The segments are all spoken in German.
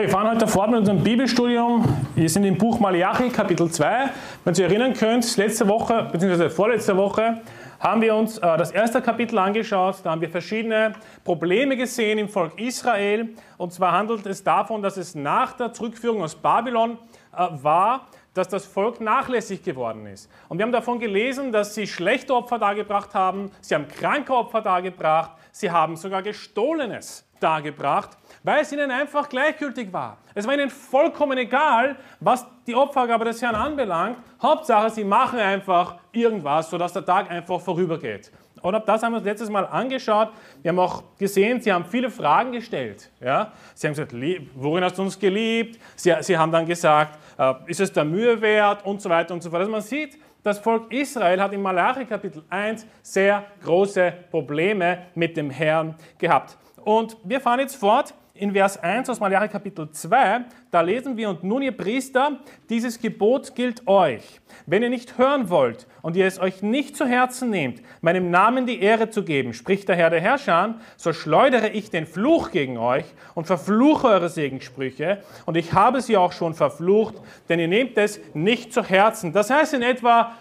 Wir fahren heute fort mit unserem Bibelstudium. Wir sind im Buch Malachi, Kapitel 2. Wenn ihr euch erinnern könnt, letzte Woche, beziehungsweise vorletzte Woche, haben wir uns äh, das erste Kapitel angeschaut. Da haben wir verschiedene Probleme gesehen im Volk Israel. Und zwar handelt es davon, dass es nach der Zurückführung aus Babylon äh, war, dass das Volk nachlässig geworden ist. Und wir haben davon gelesen, dass sie schlechte Opfer dargebracht haben, sie haben kranke Opfer dargebracht, sie haben sogar Gestohlenes dargebracht weil es ihnen einfach gleichgültig war. Es war ihnen vollkommen egal, was die Opfergabe des Herrn anbelangt. Hauptsache, sie machen einfach irgendwas, sodass der Tag einfach vorübergeht. Und das haben wir uns letztes Mal angeschaut. Wir haben auch gesehen, sie haben viele Fragen gestellt. Ja? Sie haben gesagt, worin hast du uns geliebt? Sie, sie haben dann gesagt, äh, ist es der Mühe wert? Und so weiter und so fort. Also man sieht, das Volk Israel hat im Malachi Kapitel 1 sehr große Probleme mit dem Herrn gehabt. Und wir fahren jetzt fort in Vers 1 aus Malachi Kapitel 2, da lesen wir, und nun ihr Priester, dieses Gebot gilt euch. Wenn ihr nicht hören wollt und ihr es euch nicht zu Herzen nehmt, meinem Namen die Ehre zu geben, spricht der Herr der Herrscher, so schleudere ich den Fluch gegen euch und verfluche eure Segenssprüche. Und ich habe sie auch schon verflucht, denn ihr nehmt es nicht zu Herzen. Das heißt in etwa,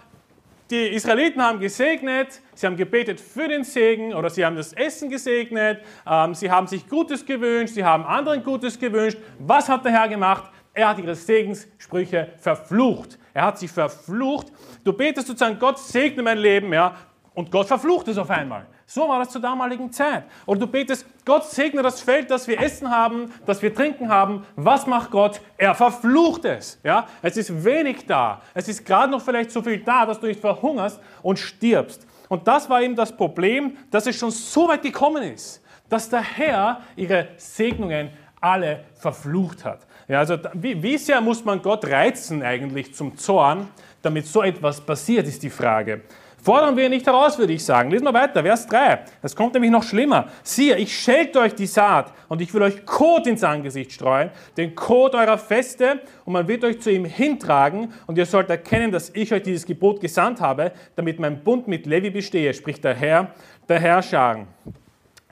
die Israeliten haben gesegnet, sie haben gebetet für den Segen oder sie haben das Essen gesegnet, ähm, sie haben sich Gutes gewünscht, sie haben anderen Gutes gewünscht. Was hat der Herr gemacht? Er hat ihre Segenssprüche verflucht. Er hat sie verflucht. Du betest sozusagen, Gott segne mein Leben, ja, und Gott verflucht es auf einmal. So war das zur damaligen Zeit. Oder du betest, Gott segne das Feld, das wir essen haben, das wir trinken haben. Was macht Gott? Er verflucht es. Ja? Es ist wenig da. Es ist gerade noch vielleicht so viel da, dass du nicht verhungerst und stirbst. Und das war eben das Problem, dass es schon so weit gekommen ist, dass der Herr ihre Segnungen alle verflucht hat. Ja, also wie, wie sehr muss man Gott reizen eigentlich zum Zorn, damit so etwas passiert, ist die Frage. Fordern wir nicht heraus, würde ich sagen. Lesen wir weiter, Vers 3. Das kommt nämlich noch schlimmer. Siehe, ich schelte euch die Saat und ich will euch Kot ins Angesicht streuen, den Kot eurer Feste, und man wird euch zu ihm hintragen und ihr sollt erkennen, dass ich euch dieses Gebot gesandt habe, damit mein Bund mit Levi bestehe, spricht der Herr, der Herrscher.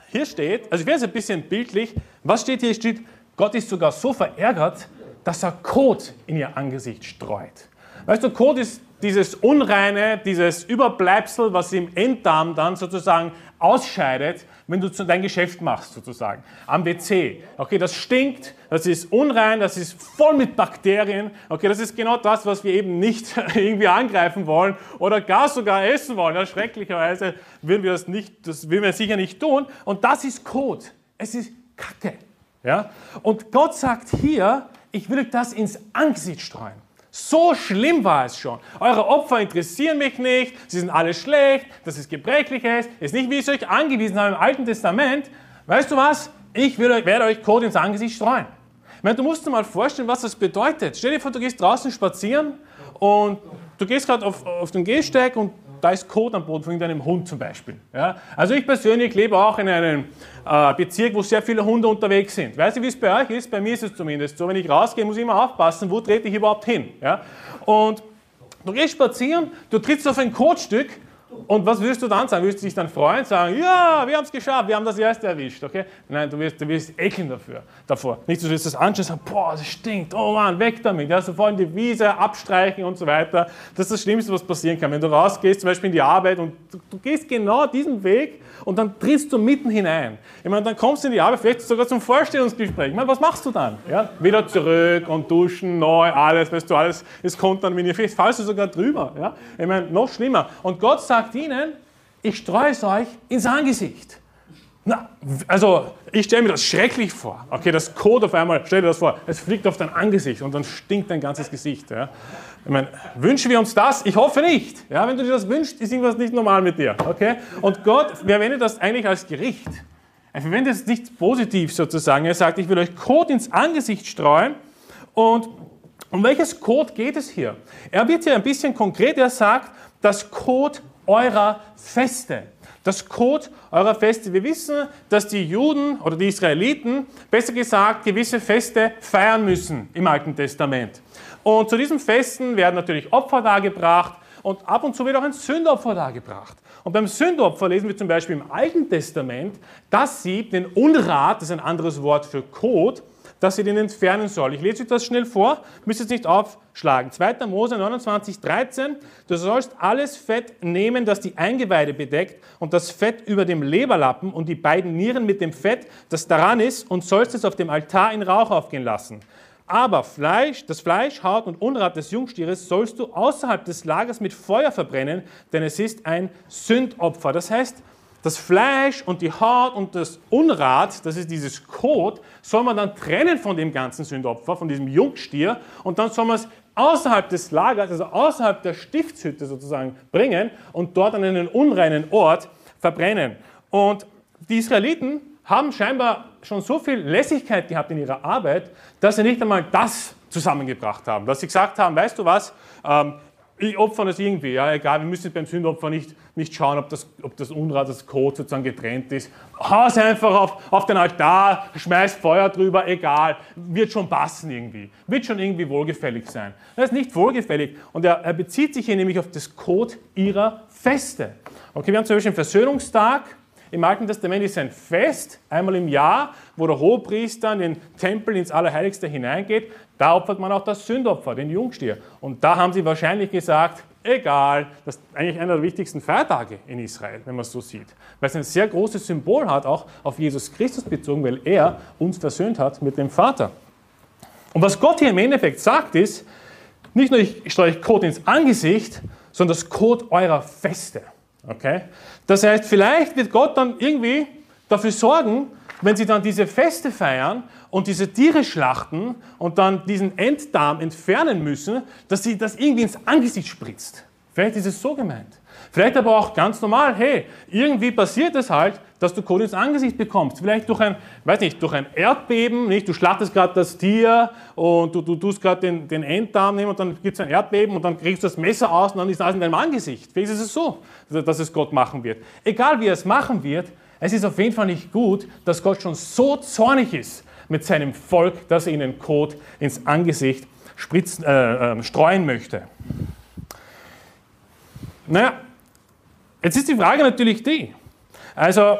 Hier steht, also ich werde es ein bisschen bildlich, was steht hier? Steht, Gott ist sogar so verärgert, dass er Kot in ihr Angesicht streut. Weißt du, Kot ist dieses Unreine, dieses Überbleibsel, was im Enddarm dann sozusagen ausscheidet, wenn du dein Geschäft machst, sozusagen, am WC. Okay, das stinkt, das ist unrein, das ist voll mit Bakterien. Okay, das ist genau das, was wir eben nicht irgendwie angreifen wollen oder gar sogar essen wollen. Ja, schrecklicherweise würden wir das nicht, das würden wir sicher nicht tun. Und das ist Kot. Es ist Kacke. Ja? Und Gott sagt hier, ich will das ins Angesicht streuen. So schlimm war es schon. Eure Opfer interessieren mich nicht, sie sind alle schlecht, das ist gebrechliches, ist nicht, wie ich es euch angewiesen habe im Alten Testament. Weißt du was? Ich werde euch Code ins Angesicht streuen. Ich meine, du musst dir mal vorstellen, was das bedeutet. Stell dir vor, du gehst draußen spazieren und du gehst gerade auf, auf den Gehsteig und da ist Kot am Boden von deinem Hund zum Beispiel. Ja? Also ich persönlich lebe auch in einem äh, Bezirk, wo sehr viele Hunde unterwegs sind. Weißt du, wie es bei euch ist? Bei mir ist es zumindest so. Wenn ich rausgehe, muss ich immer aufpassen, wo trete ich überhaupt hin. Ja? Und du gehst spazieren, du trittst auf ein Kotstück und was wirst du dann sagen? Wirst du dich dann freuen, sagen, ja, wir haben es geschafft, wir haben das erste erwischt, okay? Nein, du wirst, du wirst ekeln dafür, davor. Nicht, du wirst das anschauen und sagen, boah, das stinkt, oh Mann, weg damit. Ja, sofort in die Wiese, abstreichen und so weiter. Das ist das Schlimmste, was passieren kann. Wenn du rausgehst, zum Beispiel in die Arbeit und du, du gehst genau diesen Weg und dann trittst du mitten hinein. Ich meine, dann kommst du in die Arbeit, vielleicht sogar zum Vorstellungsgespräch. Ich meine, was machst du dann? Ja? Wieder zurück und duschen, neu, alles, weißt du, alles, es kommt dann, ihr fest, fallst du sogar drüber. Ja? Ich meine, noch schlimmer. Und Gott sagt ihnen, ich streue es euch ins Angesicht. Na, also ich stelle mir das schrecklich vor. Okay, das Code auf einmal, stell dir das vor, es fliegt auf dein Angesicht und dann stinkt dein ganzes Gesicht. Ja. Ich meine, wünschen wir uns das? Ich hoffe nicht. Ja, wenn du dir das wünschst, ist irgendwas nicht normal mit dir. Okay? Und Gott verwendet das eigentlich als Gericht. Er verwendet es nicht positiv sozusagen. Er sagt, ich will euch Code ins Angesicht streuen. Und um welches Code geht es hier? Er wird hier ein bisschen konkret. Er sagt, das Code eurer Feste das Code eurer Feste. Wir wissen, dass die Juden oder die Israeliten, besser gesagt, gewisse Feste feiern müssen im Alten Testament. Und zu diesen Festen werden natürlich Opfer dargebracht und ab und zu wird auch ein Sündopfer dargebracht. Und beim Sündopfer lesen wir zum Beispiel im Alten Testament, dass sie den Unrat, das ist ein anderes Wort für Kot, dass ihr den entfernen soll. Ich lese euch das schnell vor, müsst es nicht aufschlagen. 2. Mose 29, 13. Du sollst alles Fett nehmen, das die Eingeweide bedeckt und das Fett über dem Leberlappen und die beiden Nieren mit dem Fett, das daran ist, und sollst es auf dem Altar in Rauch aufgehen lassen. Aber Fleisch, das Fleisch, Haut und Unrat des Jungstieres sollst du außerhalb des Lagers mit Feuer verbrennen, denn es ist ein Sündopfer. Das heißt, das Fleisch und die Haut und das Unrat, das ist dieses Kot, soll man dann trennen von dem ganzen Sündopfer, von diesem Jungstier, und dann soll man es außerhalb des Lagers, also außerhalb der Stiftshütte sozusagen bringen und dort an einen unreinen Ort verbrennen. Und die Israeliten haben scheinbar schon so viel Lässigkeit gehabt in ihrer Arbeit, dass sie nicht einmal das zusammengebracht haben. Dass sie gesagt haben, weißt du was, ähm, ich opfer das irgendwie, ja, egal, wir müssen beim Sündopfer nicht, nicht schauen, ob das, ob das Unrat, das Kot sozusagen getrennt ist. Hau es einfach auf, auf den Altar, schmeiß Feuer drüber, egal, wird schon passen irgendwie, wird schon irgendwie wohlgefällig sein. Das ist nicht wohlgefällig und er, er bezieht sich hier nämlich auf das Kot ihrer Feste. Okay, wir haben zum Beispiel den Versöhnungstag, im Alten Testament ist ein Fest, einmal im Jahr, wo der Hohepriester in den Tempel ins Allerheiligste hineingeht. Da opfert man auch das Sündopfer, den Jungstier. Und da haben sie wahrscheinlich gesagt, egal, das ist eigentlich einer der wichtigsten Feiertage in Israel, wenn man es so sieht. Weil es ein sehr großes Symbol hat, auch auf Jesus Christus bezogen, weil er uns versöhnt hat mit dem Vater. Und was Gott hier im Endeffekt sagt, ist, nicht nur ich streue euch Kot ins Angesicht, sondern das Kot eurer Feste. Okay? Das heißt, vielleicht wird Gott dann irgendwie dafür sorgen, wenn sie dann diese Feste feiern und diese Tiere schlachten und dann diesen Enddarm entfernen müssen, dass sie das irgendwie ins Angesicht spritzt. Vielleicht ist es so gemeint. Vielleicht aber auch ganz normal, hey, irgendwie passiert es halt, dass du Kohle ins Angesicht bekommst. Vielleicht durch ein, weiß nicht, durch ein Erdbeben, nicht? Du schlachtest gerade das Tier und du, du tust gerade den, den Enddarm nehmen und dann gibt es ein Erdbeben und dann kriegst du das Messer aus und dann ist alles in deinem Angesicht. Vielleicht ist es so, dass es Gott machen wird. Egal wie er es machen wird, es ist auf jeden Fall nicht gut, dass Gott schon so zornig ist mit seinem Volk, dass er ihnen Kot ins Angesicht spritzen, äh, äh, streuen möchte. Naja, jetzt ist die Frage natürlich die, also,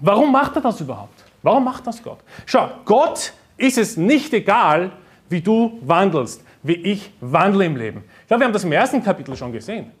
warum macht er das überhaupt? Warum macht das Gott? Schau, Gott ist es nicht egal, wie du wandelst, wie ich wandle im Leben. Ich glaube, wir haben das im ersten Kapitel schon gesehen.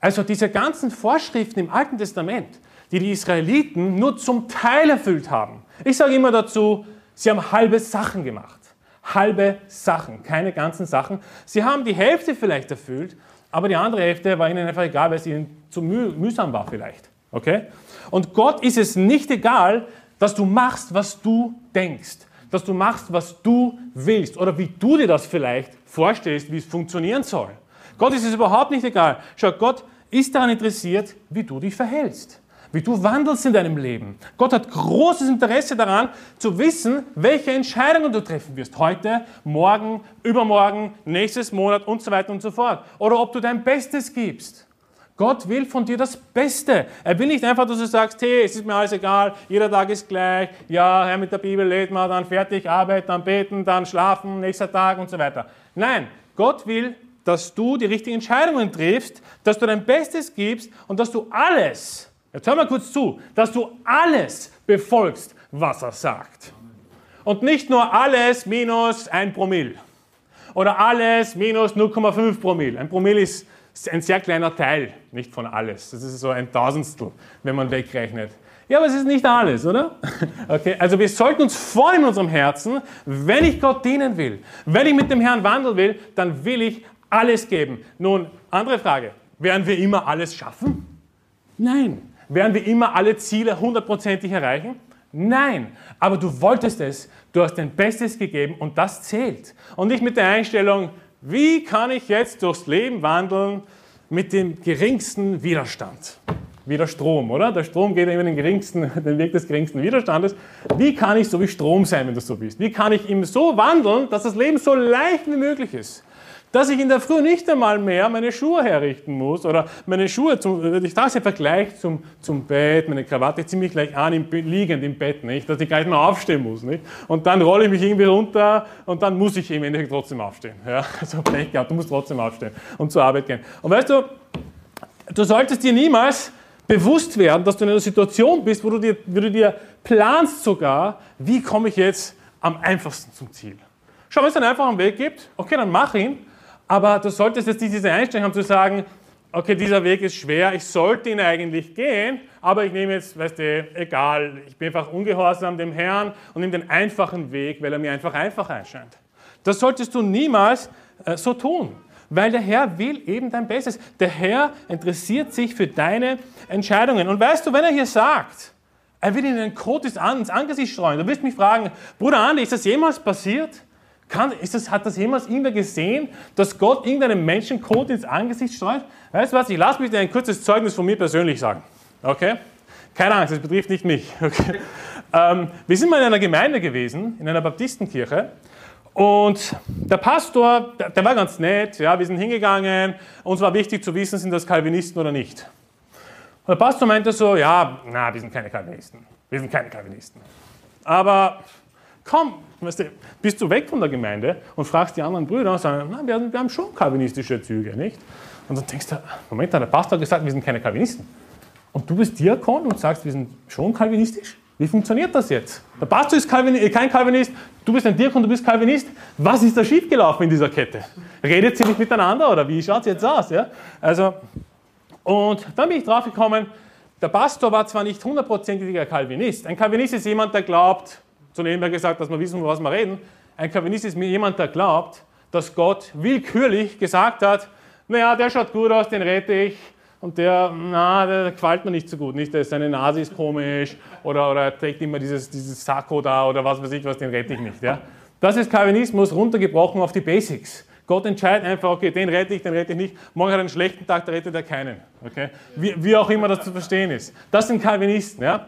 Also diese ganzen Vorschriften im Alten Testament, die die Israeliten nur zum Teil erfüllt haben. Ich sage immer dazu, sie haben halbe Sachen gemacht. Halbe Sachen, keine ganzen Sachen. Sie haben die Hälfte vielleicht erfüllt, aber die andere Hälfte war ihnen einfach egal, weil es ihnen zu mühsam war vielleicht. Okay? Und Gott ist es nicht egal, dass du machst, was du denkst, dass du machst, was du willst oder wie du dir das vielleicht vorstellst, wie es funktionieren soll. Gott ist es überhaupt nicht egal. Schau, Gott ist daran interessiert, wie du dich verhältst, wie du wandelst in deinem Leben. Gott hat großes Interesse daran, zu wissen, welche Entscheidungen du treffen wirst. Heute, morgen, übermorgen, nächstes Monat und so weiter und so fort. Oder ob du dein Bestes gibst. Gott will von dir das Beste. Er will nicht einfach, dass du sagst, hey, es ist mir alles egal, jeder Tag ist gleich, ja, Herr, mit der Bibel lädt man, dann fertig, Arbeit, dann beten, dann schlafen, nächster Tag und so weiter. Nein, Gott will, dass du die richtigen Entscheidungen triffst, dass du dein Bestes gibst und dass du alles, jetzt hör mal kurz zu, dass du alles befolgst, was er sagt. Und nicht nur alles minus ein Promille oder alles minus 0,5 Promille. Ein Promille ist ein sehr kleiner Teil, nicht von alles. Das ist so ein Tausendstel, wenn man wegrechnet. Ja, aber es ist nicht alles, oder? Okay, also wir sollten uns vornehmen in unserem Herzen, wenn ich Gott dienen will, wenn ich mit dem Herrn wandeln will, dann will ich alles geben. Nun, andere Frage. Werden wir immer alles schaffen? Nein. Werden wir immer alle Ziele hundertprozentig erreichen? Nein. Aber du wolltest es, du hast dein Bestes gegeben und das zählt. Und nicht mit der Einstellung, wie kann ich jetzt durchs Leben wandeln mit dem geringsten Widerstand? Wie der Strom, oder? Der Strom geht immer den, geringsten, den Weg des geringsten Widerstandes. Wie kann ich so wie Strom sein, wenn du so bist? Wie kann ich ihm so wandeln, dass das Leben so leicht wie möglich ist? Dass ich in der Früh nicht einmal mehr meine Schuhe herrichten muss oder meine Schuhe, zum, ich das ja Vergleich zum, zum Bett, meine Krawatte ziemlich gleich an, im, liegend im Bett, nicht? dass ich gar nicht mehr aufstehen muss. Nicht? Und dann rolle ich mich irgendwie runter und dann muss ich im Endeffekt trotzdem aufstehen. Ja? Also Pech gehabt, du musst trotzdem aufstehen und zur Arbeit gehen. Und weißt du, du solltest dir niemals bewusst werden, dass du in einer Situation bist, wo du dir, wo du dir planst sogar, wie komme ich jetzt am einfachsten zum Ziel. Schau, wenn es einen einfachen Weg gibt, okay, dann mach ihn, aber du solltest jetzt diese Einstellung haben zu sagen, okay, dieser Weg ist schwer, ich sollte ihn eigentlich gehen, aber ich nehme jetzt, weißt du, egal, ich bin einfach ungehorsam dem Herrn und nehme den einfachen Weg, weil er mir einfach einfach erscheint. Das solltest du niemals äh, so tun, weil der Herr will eben dein Bestes. Der Herr interessiert sich für deine Entscheidungen. Und weißt du, wenn er hier sagt, er will ihnen einen Kot ins Angesicht streuen, du wirst mich fragen, Bruder Andi, ist das jemals passiert? Kann, das, hat das jemals irgendwer gesehen, dass Gott irgendeinem Menschen Kot ins Angesicht streut? Weißt du was, ich lasse mich dir ein kurzes Zeugnis von mir persönlich sagen. Okay? Keine Angst, das betrifft nicht mich. Okay? Ähm, wir sind mal in einer Gemeinde gewesen, in einer Baptistenkirche. Und der Pastor, der, der, war ganz nett, ja, wir sind hingegangen, uns war wichtig zu wissen, sind das Calvinisten oder nicht. Und der Pastor meinte so, ja, na, wir sind keine Calvinisten, wir sind keine Calvinisten. Aber komm, weißt du, bist du weg von der Gemeinde und fragst die anderen Brüder und sagen, na, wir, wir haben schon kalvinistische Züge, nicht? Und dann denkst du, Moment, der Pastor hat gesagt, wir sind keine Calvinisten. Und du bist Diakon und sagst, wir sind schon kalvinistisch? Wie funktioniert das jetzt? Der Pastor ist Calvin, äh, kein Calvinist, du bist ein Diakon, du bist Calvinist. Was ist da schiefgelaufen in dieser Kette? Redet sie nicht miteinander oder wie schaut es jetzt aus? Ja? Also, und dann bin ich drauf gekommen, der Pastor war zwar nicht hundertprozentiger Calvinist. Ein Calvinist ist jemand, der glaubt, zu nebenher gesagt, dass wir wissen, was wir reden. Ein Calvinist ist mir jemand, der glaubt, dass Gott willkürlich gesagt hat, naja, der schaut gut aus, den rette ich, und der, na, der gefällt mir nicht so gut. Nicht, seine Nase ist komisch oder, oder er trägt immer dieses, dieses Sakko da oder was weiß ich was, den rette ich nicht. Ja? Das ist Calvinismus runtergebrochen auf die Basics. Gott entscheidet einfach, okay, den rette ich, den rette ich nicht. Morgen hat er einen schlechten Tag, da rettet er keinen. Okay? Wie, wie auch immer das zu verstehen ist. Das sind Calvinisten. Ja?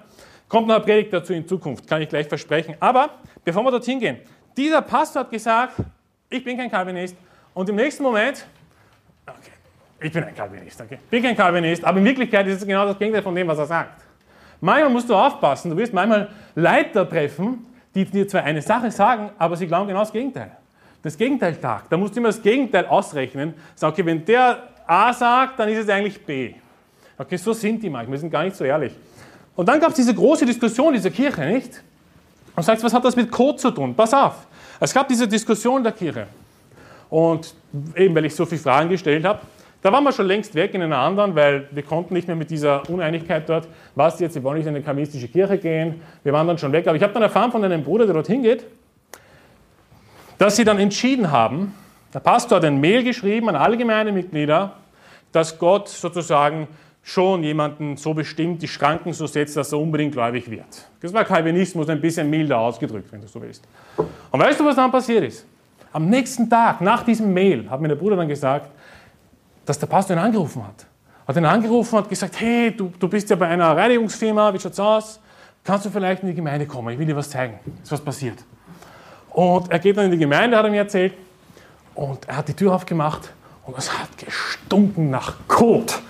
Kommt noch eine Predigt dazu in Zukunft, kann ich gleich versprechen. Aber bevor wir dorthin gehen, dieser Pastor hat gesagt, ich bin kein Calvinist. Und im nächsten Moment, okay, ich bin ein Calvinist, okay? Bin kein Calvinist, aber in Wirklichkeit ist es genau das Gegenteil von dem, was er sagt. Manchmal musst du aufpassen, du wirst manchmal Leiter treffen, die dir zwar eine Sache sagen, aber sie glauben genau das Gegenteil. Das Gegenteil sagt. Da musst du immer das Gegenteil ausrechnen. Sag, okay, wenn der A sagt, dann ist es eigentlich B. Okay, so sind die manchmal, wir sind gar nicht so ehrlich. Und dann gab es diese große Diskussion dieser Kirche, nicht? Und sagst, was hat das mit Code zu tun? Pass auf. Es gab diese Diskussion der Kirche. Und eben, weil ich so viele Fragen gestellt habe, da waren wir schon längst weg in einer anderen, weil wir konnten nicht mehr mit dieser Uneinigkeit dort, was jetzt, wir wollen nicht in eine kalvinistische Kirche gehen, wir waren dann schon weg. Aber ich habe dann erfahren von einem Bruder, der dort hingeht, dass sie dann entschieden haben, der Pastor hat ein Mail geschrieben an alle Gemeindemitglieder, dass Gott sozusagen schon jemanden so bestimmt die Schranken so setzt, dass er unbedingt gläubig wird. Das war Calvinismus ein bisschen milder ausgedrückt, wenn du so willst. Und weißt du, was dann passiert ist? Am nächsten Tag, nach diesem Mail, hat mir der Bruder dann gesagt, dass der Pastor ihn angerufen hat. Hat ihn angerufen und gesagt, hey, du, du bist ja bei einer Reinigungsfirma, wie schaut's aus? Kannst du vielleicht in die Gemeinde kommen? Ich will dir was zeigen. Ist was passiert. Und er geht dann in die Gemeinde, hat er mir erzählt, und er hat die Tür aufgemacht und es hat gestunken nach Kot.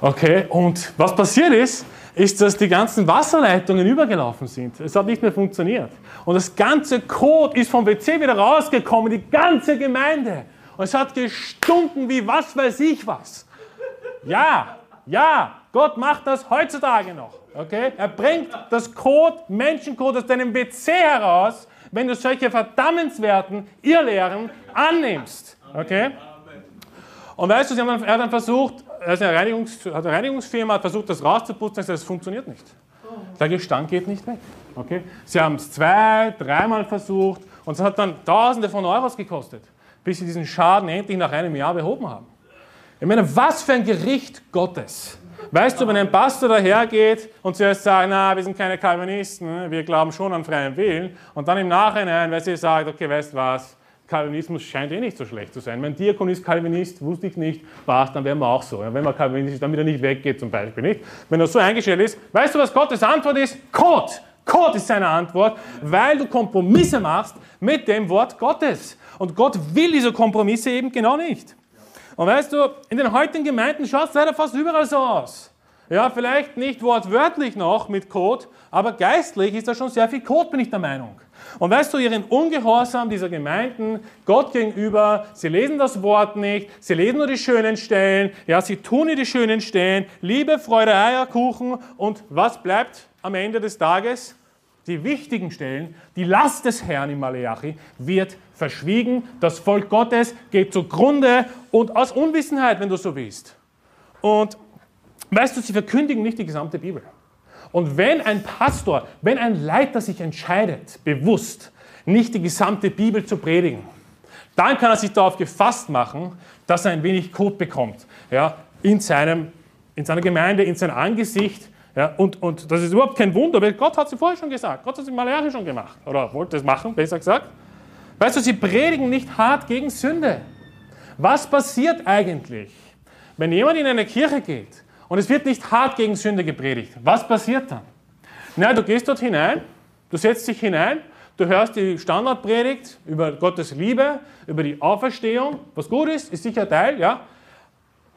Okay, und was passiert ist, ist, dass die ganzen Wasserleitungen übergelaufen sind. Es hat nicht mehr funktioniert. Und das ganze Kot ist vom WC wieder rausgekommen, die ganze Gemeinde. Und es hat gestunken wie was weiß ich was. Ja, ja, Gott macht das heutzutage noch. Okay? Er bringt das Code, Menschencode aus deinem WC heraus, wenn du solche verdammenswerten Irrlehren annimmst. Okay? Und weißt du, sie haben, er hat dann versucht, also eine, Reinigungs, eine Reinigungsfirma hat versucht, das rauszuputzen, das funktioniert nicht. Der Gestank geht nicht weg. Okay? Sie haben es zwei, dreimal versucht und es hat dann Tausende von Euros gekostet bis sie diesen Schaden endlich nach einem Jahr behoben haben. Ich meine, was für ein Gericht Gottes. Weißt du, wenn ein Pastor dahergeht und zuerst sagt, na, wir sind keine Calvinisten, wir glauben schon an freien Willen, und dann im Nachhinein, weil sie sagt, okay, weißt du was, Calvinismus scheint eh nicht so schlecht zu sein. Mein Diakon ist Calvinist, wusste ich nicht, passt, dann wären wir auch so. wenn man Calvinist ist, dann wieder nicht weggeht zum Beispiel, nicht? Wenn er so eingestellt ist, weißt du, was Gottes Antwort ist? Gott! Gott ist seine Antwort, weil du Kompromisse machst mit dem Wort Gottes. Und Gott will diese Kompromisse eben genau nicht. Und weißt du, in den heutigen Gemeinden schaut es leider fast überall so aus. Ja, vielleicht nicht wortwörtlich noch mit Code, aber geistlich ist da schon sehr viel Code, bin ich der Meinung. Und weißt du, ihren Ungehorsam dieser Gemeinden Gott gegenüber, sie lesen das Wort nicht, sie lesen nur die schönen Stellen, ja, sie tun nur die schönen Stellen, Liebe, Freude, Eierkuchen und was bleibt am Ende des Tages? die wichtigen Stellen, die Last des Herrn im Maleachi wird verschwiegen. Das Volk Gottes geht zugrunde und aus Unwissenheit, wenn du so willst. Und weißt du, sie verkündigen nicht die gesamte Bibel. Und wenn ein Pastor, wenn ein Leiter sich entscheidet, bewusst nicht die gesamte Bibel zu predigen, dann kann er sich darauf gefasst machen, dass er ein wenig Kot bekommt ja, in, seinem, in seiner Gemeinde, in sein Angesicht. Ja, und, und das ist überhaupt kein Wunder, weil Gott hat es vorher schon gesagt. Gott hat es in Malachi schon gemacht. Oder wollte es machen, besser gesagt. Weißt du, sie predigen nicht hart gegen Sünde. Was passiert eigentlich, wenn jemand in eine Kirche geht und es wird nicht hart gegen Sünde gepredigt? Was passiert dann? Na, du gehst dort hinein, du setzt dich hinein, du hörst die Standardpredigt über Gottes Liebe, über die Auferstehung, was gut ist, ist sicher Teil, ja.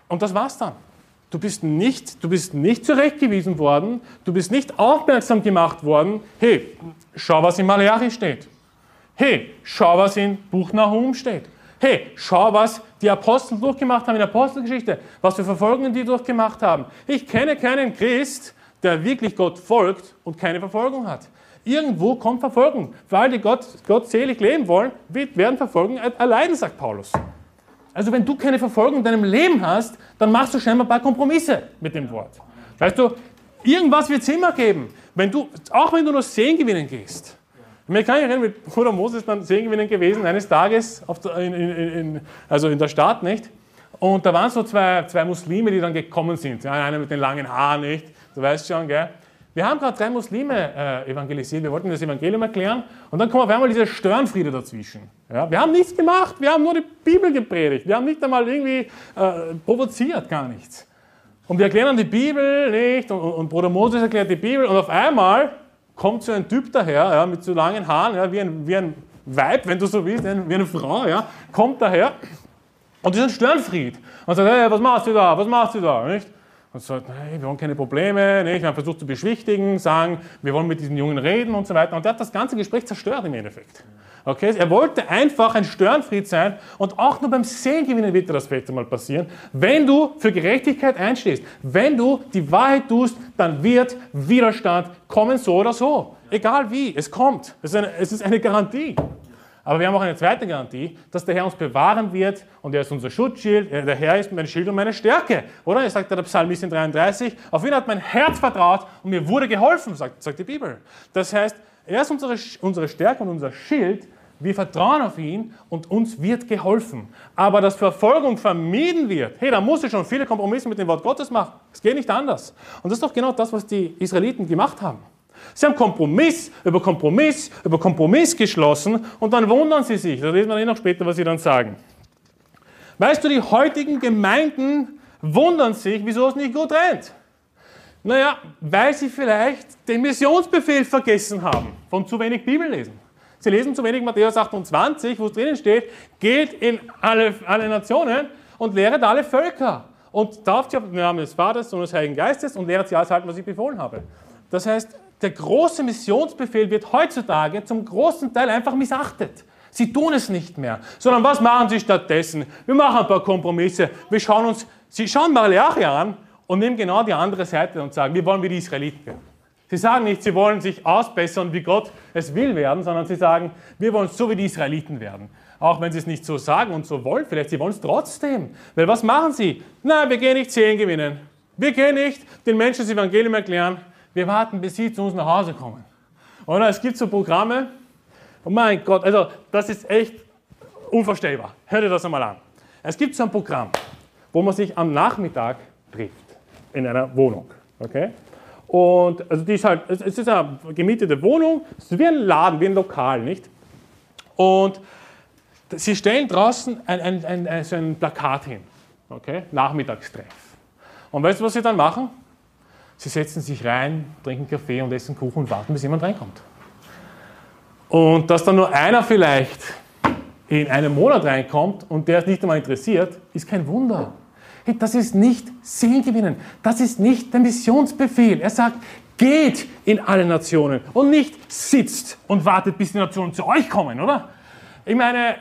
Und das war's dann. Du bist nicht, du bist nicht zurechtgewiesen worden, du bist nicht aufmerksam gemacht worden, hey, schau, was im Malachi steht. Hey, schau, was in Buch Nahum steht. Hey, schau, was die Apostel durchgemacht haben in der Apostelgeschichte, was für Verfolgungen die durchgemacht haben. Ich kenne keinen Christ, der wirklich Gott folgt und keine Verfolgung hat. Irgendwo kommt Verfolgung. Alle, die Gott, selig leben wollen, werden Verfolgung erleiden, sagt Paulus. Also wenn du keine Verfolgung in deinem Leben hast, dann machst du scheinbar ein paar Kompromisse mit dem Wort. Weißt du, irgendwas wird es immer geben. Wenn du, auch wenn du nur Sehen gewinnen gehst. Ich kann mich erinnern, mit Bruder Moses dann Sehen gewinnen gewesen, eines Tages der, in, in, in, also in der Stadt, nicht? Und da waren so zwei, zwei Muslime, die dann gekommen sind. Ja, einer mit den langen Haaren, nicht? Du weißt schon, gell? Wir haben gerade drei Muslime äh, evangelisiert, wir wollten das Evangelium erklären und dann kommt auf einmal dieser Störenfriede dazwischen. Ja, wir haben nichts gemacht, wir haben nur die Bibel gepredigt, wir haben nicht einmal irgendwie äh, provoziert, gar nichts. Und wir erklären dann die Bibel nicht und, und, Bruder Moses erklärt die Bibel und auf einmal kommt so ein Typ daher ja, mit so langen Haaren, ja, wie, ein, wie ein Weib, wenn du so willst, wie eine Frau, ja, kommt daher und ist ein Störenfried und sagt, hey, was machst du da, was machst du da, nicht? und sagt, nein, wir haben keine Probleme, nicht? wir haben versucht zu beschwichtigen, sagen, wir wollen mit diesen Jungen reden und so weiter. Und der hat das ganze Gespräch zerstört im Endeffekt. Okay? Er wollte einfach ein Störenfried sein und auch nur beim Sehengewinnen wird dir das später mal passieren. Wenn du für Gerechtigkeit einstehst, wenn du die Wahrheit tust, dann wird Widerstand kommen, so oder so. Egal wie, es kommt. Es ist eine, es ist eine Garantie. Aber wir haben auch eine zweite Garantie, dass der Herr uns bewahren wird und er ist unser Schutzschild. Der Herr ist mein Schild und meine Stärke. Oder? Das sagt der Psalmist in 33. Auf ihn hat mein Herz vertraut und mir wurde geholfen, sagt, sagt die Bibel. Das heißt, er ist unsere, unsere Stärke und unser Schild. Wir vertrauen auf ihn und uns wird geholfen. Aber dass Verfolgung vermieden wird, hey, da musst du schon viele Kompromisse mit dem Wort Gottes machen. Es geht nicht anders. Und das ist doch genau das, was die Israeliten gemacht haben. Sie haben Kompromiss über Kompromiss über Kompromiss geschlossen und dann wundern sie sich. Da lesen wir eh noch später, was sie dann sagen. Weißt du, die heutigen Gemeinden wundern sich, wieso es nicht gut rennt. Naja, weil sie vielleicht den Missionsbefehl vergessen haben von zu wenig Bibellesen. Sie lesen zu wenig Matthäus 28, wo es drinnen steht, geht in alle, alle Nationen und lehret alle Völker. Und tauft sie auf den Namen des Vaters und des Heiligen Geistes und lehret sie alles halten, was ich befohlen habe. Das heißt, der große Missionsbefehl wird heutzutage zum großen Teil einfach missachtet. Sie tun es nicht mehr, sondern was machen sie stattdessen? Wir machen ein paar Kompromisse. Wir schauen uns, sie schauen Malachi an und nehmen genau die andere Seite und sagen, wir wollen wie die Israeliten werden. Sie sagen nicht, sie wollen sich ausbessern, wie Gott es will werden, sondern sie sagen, wir wollen so wie die Israeliten werden. Auch wenn sie es nicht so sagen und so wollen, vielleicht, sie wollen es trotzdem. Weil was machen sie? Nein, wir gehen nicht Zehn gewinnen. Wir gehen nicht den Menschen das Evangelium erklären. Wir warten, bis sie zu uns nach Hause kommen. Oder es gibt so Programme, oh mein Gott, also das ist echt unvorstellbar. Hör dir das einmal an. Es gibt so ein Programm, wo man sich am Nachmittag trifft in einer Wohnung. Okay? Und also die ist halt, es ist eine gemietete Wohnung, es ist wie ein Laden, wie ein Lokal, nicht? Und sie stellen draußen ein, ein, ein, ein, so ein Plakat hin. Okay? Nachmittagstreff. Und weißt du, was sie dann machen? Sie setzen sich rein, trinken Kaffee und essen Kuchen und warten, bis jemand reinkommt. Und dass dann nur einer vielleicht in einem Monat reinkommt und der ist nicht einmal interessiert, ist kein Wunder. Hey, das ist nicht Sehen gewinnen. Das ist nicht der Missionsbefehl. Er sagt, geht in alle Nationen und nicht sitzt und wartet, bis die Nationen zu euch kommen, oder? Ich meine,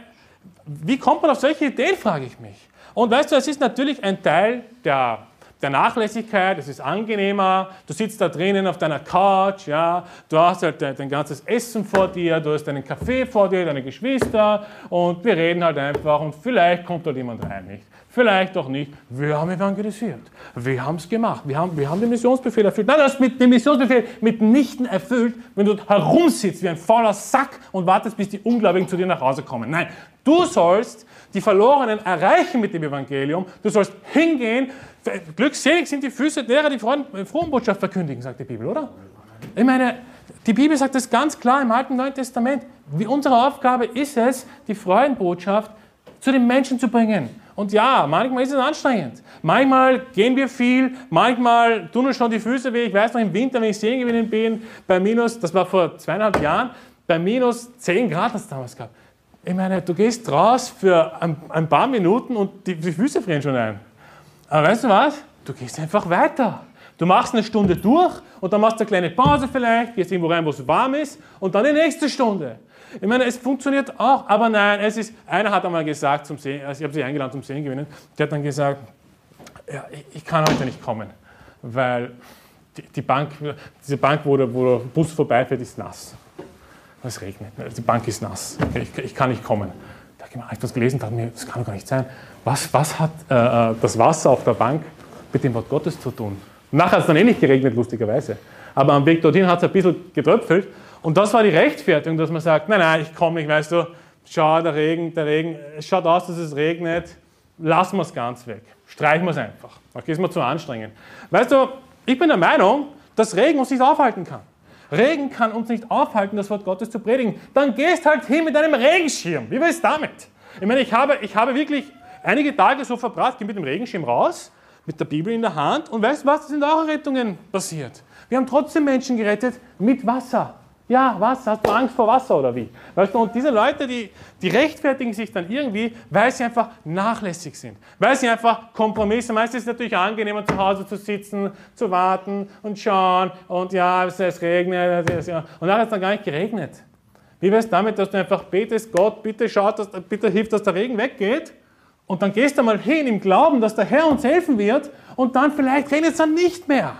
wie kommt man auf solche Ideen, frage ich mich. Und weißt du, es ist natürlich ein Teil der der Nachlässigkeit, es ist angenehmer, du sitzt da drinnen auf deiner Couch, ja, du hast halt dein, dein ganzes Essen vor dir, du hast deinen Kaffee vor dir, deine Geschwister und wir reden halt einfach und vielleicht kommt dort jemand rein, nicht? Vielleicht auch nicht. Wir haben evangelisiert. Wir haben es gemacht. Wir haben, wir haben den Missionsbefehl erfüllt. Nein, du hast mit dem Missionsbefehl mitnichten erfüllt, wenn du herumsitzt wie ein fauler Sack und wartest, bis die Ungläubigen zu dir nach Hause kommen. Nein, du sollst die Verlorenen erreichen mit dem Evangelium. Du sollst hingehen. Glückselig sind die Füße derer, die frohen Botschaft verkündigen, sagt die Bibel, oder? Ich meine, die Bibel sagt das ganz klar im Alten und Neuen Testament. Unsere Aufgabe ist es, die Freudenbotschaft zu den Menschen zu bringen. Und ja, manchmal ist es anstrengend. Manchmal gehen wir viel, manchmal tun uns schon die Füße weh. Ich weiß noch im Winter, wenn ich sehen gewinnen bin, bei minus, das war vor zweieinhalb Jahren, bei minus 10 Grad hat es damals gehabt. Ich meine, du gehst raus für ein, ein paar Minuten und die, die Füße frieren schon ein. Aber weißt du was? Du gehst einfach weiter. Du machst eine Stunde durch und dann machst du eine kleine Pause vielleicht, gehst irgendwo rein, wo es warm ist und dann die nächste Stunde. Ich meine, es funktioniert auch, aber nein, es ist, einer hat einmal gesagt, zum Sehen, also ich habe sie eingeladen zum Sehen gewinnen, der hat dann gesagt, ja, ich kann heute nicht kommen, weil die, die Bank, diese Bank, wo der, wo der Bus vorbeifährt, ist nass. Es regnet, die Bank ist nass, ich, ich kann nicht kommen. Da habe ich etwas gelesen, dachte mir, das kann doch gar nicht sein. Was, was hat äh, äh, das Wasser auf der Bank mit dem Wort Gottes zu tun? Nachher hat es dann eh nicht geregnet, lustigerweise. Aber am Weg dorthin hat es ein bisschen getröpfelt und das war die Rechtfertigung, dass man sagt, nein, nein, ich komme nicht, weißt du, schau, der Regen, der Regen, es schaut aus, dass es regnet, lassen wir es ganz weg. Streichen wir es einfach. Okay, ist mir zu anstrengend. Weißt du, ich bin der Meinung, dass Regen uns nicht aufhalten kann. Regen kann uns nicht aufhalten, das Wort Gottes zu predigen. Dann gehst halt hin mit einem Regenschirm. Wie war es damit? Ich meine, ich habe, ich habe wirklich einige Tage so verbracht, gehe mit dem Regenschirm raus, mit der Bibel in der Hand und weißt du was, es sind auch Rettungen passiert. Wir haben trotzdem Menschen gerettet mit Wasser. Ja, was? Hast du Angst vor Wasser oder wie? Weißt du, und diese Leute, die, die rechtfertigen sich dann irgendwie, weil sie einfach nachlässig sind. Weil sie einfach Kompromisse, meistens ist es natürlich angenehmer, zu Hause zu sitzen, zu warten und schauen und ja, es, regnet. Und nachher hat es dann gar nicht geregnet. Wie wäre es damit, dass du einfach betest, Gott, bitte schaut, dass, bitte hilf, dass der Regen weggeht und dann gehst du mal hin im Glauben, dass der Herr uns helfen wird und dann vielleicht regnet es dann nicht mehr.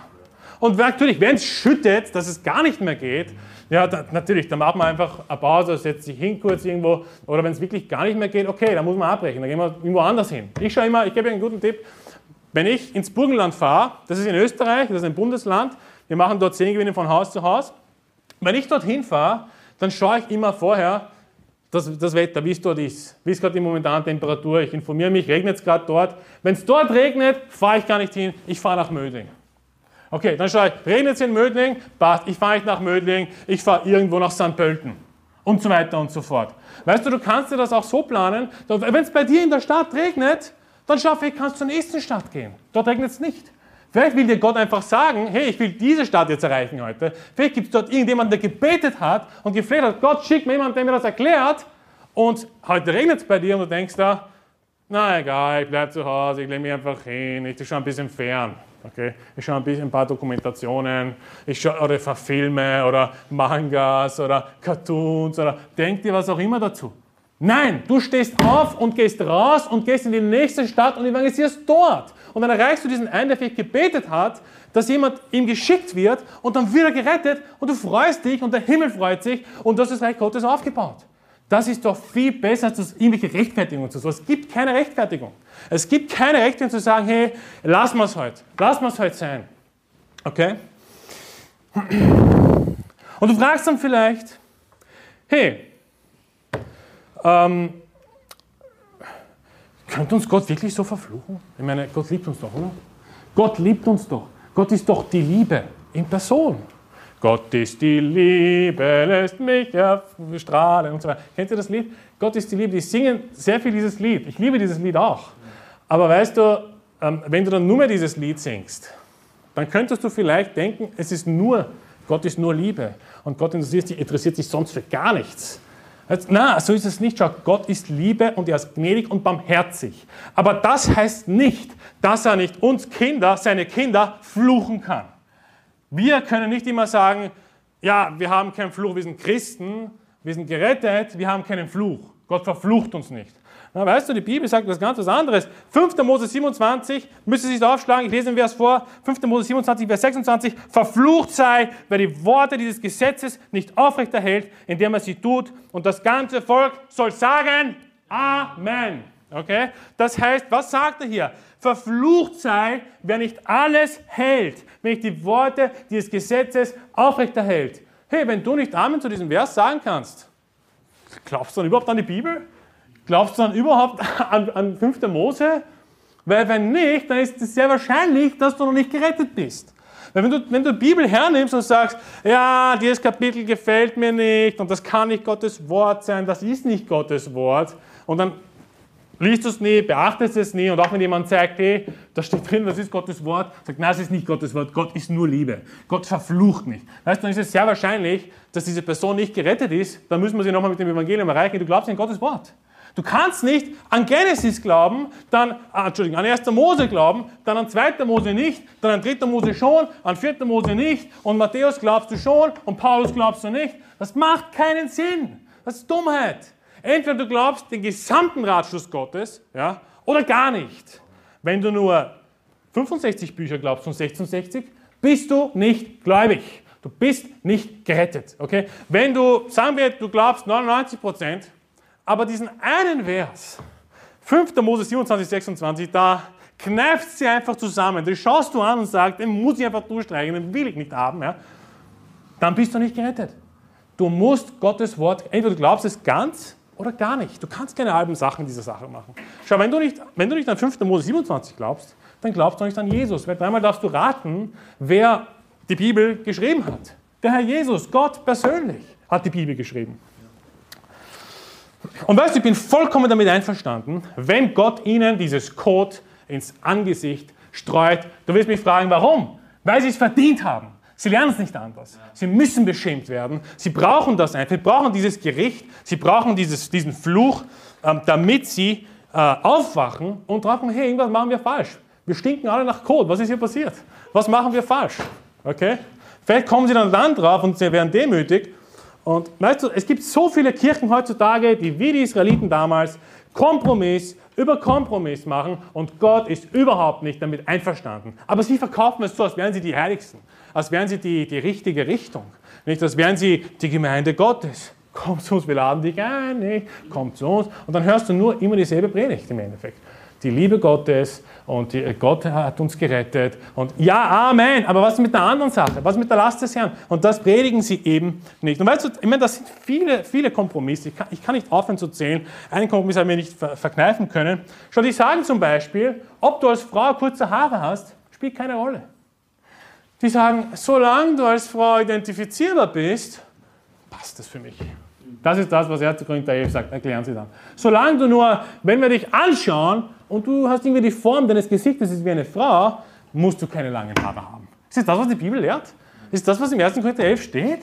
Und natürlich, wenn es schüttet, dass es gar nicht mehr geht, ja, da, natürlich, dann macht man einfach eine Pause, setzt sich hin kurz irgendwo. Oder wenn es wirklich gar nicht mehr geht, okay, dann muss man abbrechen, dann gehen wir irgendwo anders hin. Ich schaue immer, ich gebe einen guten Tipp. Wenn ich ins Burgenland fahre, das ist in Österreich, das ist ein Bundesland, wir machen dort Zehngewinne von Haus zu Haus. Wenn ich dorthin fahre, dann schaue ich immer vorher, das, das Wetter, wie es dort ist, wie ist gerade die momentane Temperatur. Ich informiere mich, regnet es gerade dort. Wenn es dort regnet, fahre ich gar nicht hin, ich fahre nach Mödling. Okay, dann schaue ich, regnet es in Mödling? Passt, ich fahre nicht nach Mödling, ich fahre irgendwo nach St. Pölten. Und so weiter und so fort. Weißt du, du kannst dir das auch so planen, wenn es bei dir in der Stadt regnet, dann schau, vielleicht kannst du zur nächsten Stadt gehen. Dort regnet es nicht. Vielleicht will dir Gott einfach sagen, hey, ich will diese Stadt jetzt erreichen heute. Vielleicht gibt es dort irgendjemanden, der gebetet hat und gefleht hat, Gott, schick mir jemanden, der mir das erklärt. Und heute regnet es bei dir und du denkst da, na egal, ich bleibe zu Hause, ich lege mich einfach hin, ich schon ein bisschen fern. Okay? Ich schaue ein, bisschen, ein paar Dokumentationen, ich schaue, oder verfilme oder Mangas oder Cartoons oder denk dir was auch immer dazu. Nein, du stehst auf und gehst raus und gehst in die nächste Stadt und evangelisierst dort. Und dann erreichst du diesen einen, der vielleicht gebetet hat, dass jemand ihm geschickt wird und dann wird er gerettet und du freust dich und der Himmel freut sich und das Reich Gottes aufgebaut. Das ist doch viel besser als irgendwelche Rechtfertigungen zu so. Es gibt keine Rechtfertigung. Es gibt keine Rechtfertigung zu sagen, hey, lass mal es heute. Lass mal es heute sein. Okay? Und du fragst dann vielleicht, hey, ähm, könnte uns Gott wirklich so verfluchen? Ich meine, Gott liebt uns doch, oder? Gott liebt uns doch. Gott ist doch die Liebe in Person. Gott ist die Liebe, lässt mich strahlen und so weiter. Kennt ihr das Lied? Gott ist die Liebe. Die singen sehr viel dieses Lied. Ich liebe dieses Lied auch. Aber weißt du, ähm, wenn du dann nur mehr dieses Lied singst, dann könntest du vielleicht denken, es ist nur, Gott ist nur Liebe. Und Gott interessiert sich, interessiert sich sonst für gar nichts. Na, so ist es nicht. Schau, Gott ist Liebe und er ist gnädig und barmherzig. Aber das heißt nicht, dass er nicht uns Kinder, seine Kinder, fluchen kann. Wir können nicht immer sagen, ja, wir haben keinen Fluch, wir sind Christen, wir sind gerettet, wir haben keinen Fluch. Gott verflucht uns nicht. Na, weißt du, die Bibel sagt was ganz was anderes. 5. Mose 27, müsst ihr sich da aufschlagen, ich lese den Vers vor. 5. Mose 27, Vers 26. Verflucht sei, wer die Worte dieses Gesetzes nicht aufrechterhält, indem er sie tut. Und das ganze Volk soll sagen, Amen. Okay? Das heißt, was sagt er hier? Verflucht sei, wer nicht alles hält, wenn nicht die Worte dieses Gesetzes aufrechterhält. Hey, wenn du nicht Amen zu diesem Vers sagen kannst, glaubst du dann überhaupt an die Bibel? Glaubst du dann überhaupt an, an 5. Mose? Weil wenn nicht, dann ist es sehr wahrscheinlich, dass du noch nicht gerettet bist. Weil wenn du, wenn du die Bibel hernimmst und sagst, ja, dieses Kapitel gefällt mir nicht und das kann nicht Gottes Wort sein, das ist nicht Gottes Wort, und dann liest es nie, beachtest es nie und auch wenn jemand sagt, hey, da steht drin, das ist Gottes Wort, sagt, nein, das ist nicht Gottes Wort, Gott ist nur Liebe. Gott verflucht nicht. Weißt du, dann ist es sehr wahrscheinlich, dass diese Person nicht gerettet ist, dann müssen wir sie nochmal mit dem Evangelium erreichen, du glaubst in Gottes Wort. Du kannst nicht an Genesis glauben, dann, ah, Entschuldigung, an 1. Mose glauben, dann an 2. Mose nicht, dann an 3. Mose schon, an 4. Mose nicht und Matthäus glaubst du schon und Paulus glaubst du nicht. Das macht keinen Sinn. Das ist Dummheit. Entweder du glaubst den gesamten Ratschluss Gottes ja, oder gar nicht. Wenn du nur 65 Bücher glaubst von 66, bist du nicht gläubig. Du bist nicht gerettet. Okay? Wenn du, sagen wir, du glaubst 99 Prozent, aber diesen einen Vers, 5. Mose 27, 26, da kneift sie einfach zusammen. Den schaust du an und sagst, den muss ich einfach durchstreichen, den will ich nicht haben. Ja? Dann bist du nicht gerettet. Du musst Gottes Wort, entweder du glaubst es ganz oder gar nicht. Du kannst keine halben Sachen dieser Sache machen. Schau, wenn du nicht, wenn du nicht an 5. Mose 27 glaubst, dann glaubst du nicht an Jesus. Weil dreimal darfst du raten, wer die Bibel geschrieben hat. Der Herr Jesus, Gott persönlich, hat die Bibel geschrieben. Und weißt du, ich bin vollkommen damit einverstanden, wenn Gott ihnen dieses Code ins Angesicht streut. Du wirst mich fragen, warum? Weil sie es verdient haben. Sie lernen es nicht anders. Sie müssen beschämt werden. Sie brauchen das einfach. Sie brauchen dieses Gericht. Sie brauchen dieses, diesen Fluch, ähm, damit sie äh, aufwachen und drauf hey, irgendwas machen wir falsch. Wir stinken alle nach Kot. Was ist hier passiert? Was machen wir falsch? Okay? Vielleicht kommen sie dann, dann drauf und sie werden demütig. Und weißt du, es gibt so viele Kirchen heutzutage, die wie die Israeliten damals Kompromiss über Kompromiss machen und Gott ist überhaupt nicht damit einverstanden. Aber sie verkaufen es so, als wären sie die Heiligsten als wären sie die, die richtige Richtung. Nicht, als wären sie die Gemeinde Gottes. Kommt zu uns, wir laden dich ein, nicht? kommt zu uns. Und dann hörst du nur immer dieselbe Predigt im Endeffekt. Die Liebe Gottes und die, Gott hat uns gerettet. Und ja, Amen. Aber was mit der anderen Sache? Was mit der Last des Herrn? Und das predigen sie eben nicht. Und weißt du, ich meine, das sind viele, viele Kompromisse. Ich kann, ich kann nicht aufhören zu zählen. Einen Kompromiss haben wir nicht ver verkneifen können. Schau, die sagen zum Beispiel, ob du als Frau kurze Haare hast, spielt keine Rolle die sagen, solange du als Frau identifizierbar bist, passt das für mich. Das ist das, was 1. Korinther 11 sagt, erklären Sie dann. Solange du nur, wenn wir dich anschauen und du hast irgendwie die Form deines Gesichtes ist wie eine Frau, musst du keine langen Haare haben. Ist das das, was die Bibel lehrt? Ist das, was im 1. Korinther 11 steht?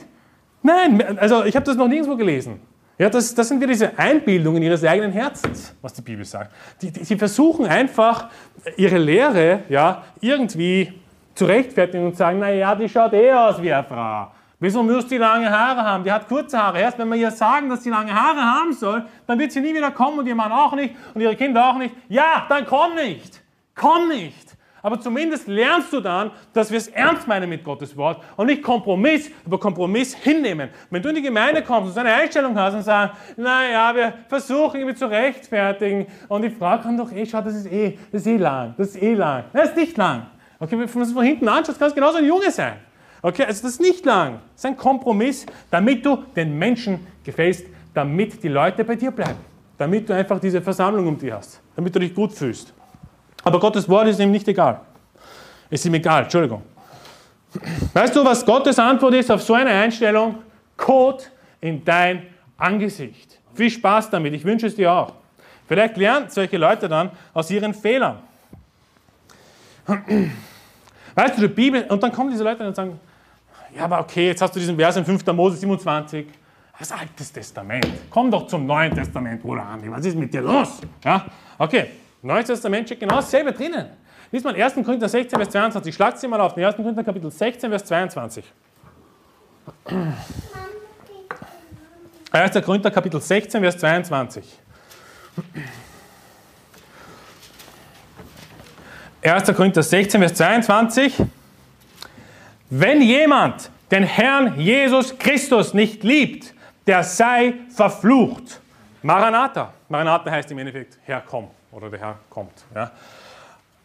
Nein, also ich habe das noch nirgendwo gelesen. Ja, das, das sind wieder diese Einbildungen ihres eigenen Herzens, was die Bibel sagt. Die, die, sie versuchen einfach, ihre Lehre ja, irgendwie zu rechtfertigen und sagen, naja, die schaut eh aus wie eine Frau. Wieso muss die lange Haare haben? Die hat kurze Haare. Erst wenn wir ihr sagen, dass sie lange Haare haben soll, dann wird sie nie wieder kommen und ihr Mann auch nicht und ihre Kinder auch nicht. Ja, dann komm nicht. Komm nicht. Aber zumindest lernst du dann, dass wir es ernst meinen mit Gottes Wort und nicht Kompromiss über Kompromiss hinnehmen. Wenn du in die Gemeinde kommst und so eine Einstellung hast und sagst, naja, wir versuchen irgendwie zu rechtfertigen und die Frau kann doch eh, schau, das ist eh, das ist eh lang, das ist eh lang. Das ist nicht lang. Okay, wenn du es von hinten anschaust, kann es genauso ein Junge sein. Okay, also das ist nicht lang. Das ist ein Kompromiss, damit du den Menschen gefällst, damit die Leute bei dir bleiben. Damit du einfach diese Versammlung um dich hast. Damit du dich gut fühlst. Aber Gottes Wort ist ihm nicht egal. Ist ihm egal, Entschuldigung. Weißt du, was Gottes Antwort ist auf so eine Einstellung? Code in dein Angesicht. Viel Spaß damit, ich wünsche es dir auch. Vielleicht lernen solche Leute dann aus ihren Fehlern. Weißt du, die Bibel, und dann kommen diese Leute und sagen, ja, aber okay, jetzt hast du diesen Vers in 5. Mose 27, das Altes Testament. Komm doch zum Neuen Testament, Bruder Andi, was ist mit dir los? Ja, okay, Neues Testament steht genau dasselbe drinnen. Lies mal 1. Korinther 16, Vers 22. Schlagt sie mal auf, den 1. Korinther Kapitel 16, Vers 22. 1. Korinther Kapitel 16, Vers 22. 1. Korinther 16, Vers 22. Wenn jemand den Herrn Jesus Christus nicht liebt, der sei verflucht. Maranatha. Maranatha heißt im Endeffekt, Herr komm oder der Herr kommt. Ja.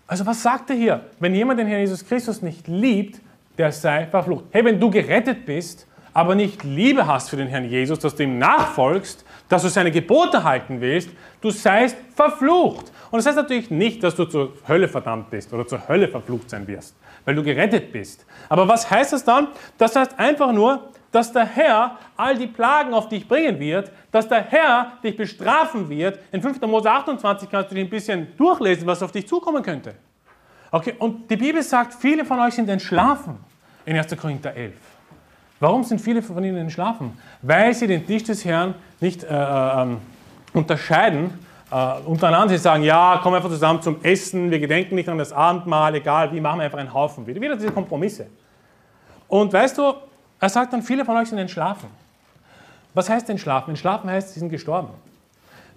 Also was sagt er hier? Wenn jemand den Herrn Jesus Christus nicht liebt, der sei verflucht. Hey, wenn du gerettet bist, aber nicht Liebe hast für den Herrn Jesus, dass du ihm nachfolgst, dass du seine Gebote halten willst, du seist verflucht. Und das heißt natürlich nicht, dass du zur Hölle verdammt bist oder zur Hölle verflucht sein wirst, weil du gerettet bist. Aber was heißt das dann? Das heißt einfach nur, dass der Herr all die Plagen auf dich bringen wird, dass der Herr dich bestrafen wird. In 5. Mose 28 kannst du dich ein bisschen durchlesen, was auf dich zukommen könnte. Okay, und die Bibel sagt, viele von euch sind entschlafen in 1. Korinther 11. Warum sind viele von ihnen entschlafen? Weil sie den Tisch des Herrn nicht äh, äh, unterscheiden äh, untereinander. Sagen, ja, komm einfach zusammen zum Essen, wir gedenken nicht an das Abendmahl, egal wie, machen wir einfach einen Haufen wieder. Wieder diese Kompromisse. Und weißt du, er sagt dann, viele von euch sind entschlafen. Was heißt entschlafen? Entschlafen heißt, sie sind gestorben.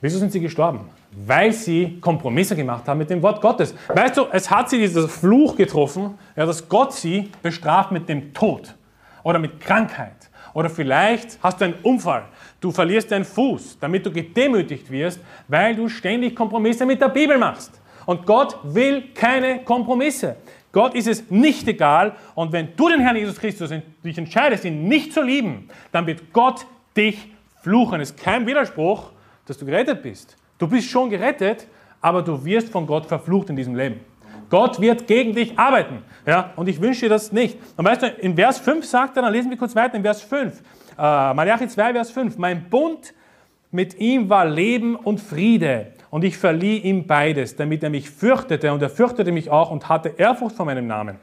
Wieso sind sie gestorben? Weil sie Kompromisse gemacht haben mit dem Wort Gottes. Weißt du, es hat sie dieser Fluch getroffen, ja, dass Gott sie bestraft mit dem Tod oder mit Krankheit. Oder vielleicht hast du einen Unfall, du verlierst deinen Fuß, damit du gedemütigt wirst, weil du ständig Kompromisse mit der Bibel machst. Und Gott will keine Kompromisse. Gott ist es nicht egal. Und wenn du den Herrn Jesus Christus dich entscheidest, ihn nicht zu lieben, dann wird Gott dich fluchen. Es ist kein Widerspruch, dass du gerettet bist. Du bist schon gerettet, aber du wirst von Gott verflucht in diesem Leben. Gott wird gegen dich arbeiten. Ja? Und ich wünsche dir das nicht. Und weißt du, in Vers 5 sagt er, dann lesen wir kurz weiter, in Vers 5, äh, Malachi 2, Vers 5, mein Bund mit ihm war Leben und Friede. Und ich verlieh ihm beides, damit er mich fürchtete. Und er fürchtete mich auch und hatte Ehrfurcht vor meinem Namen.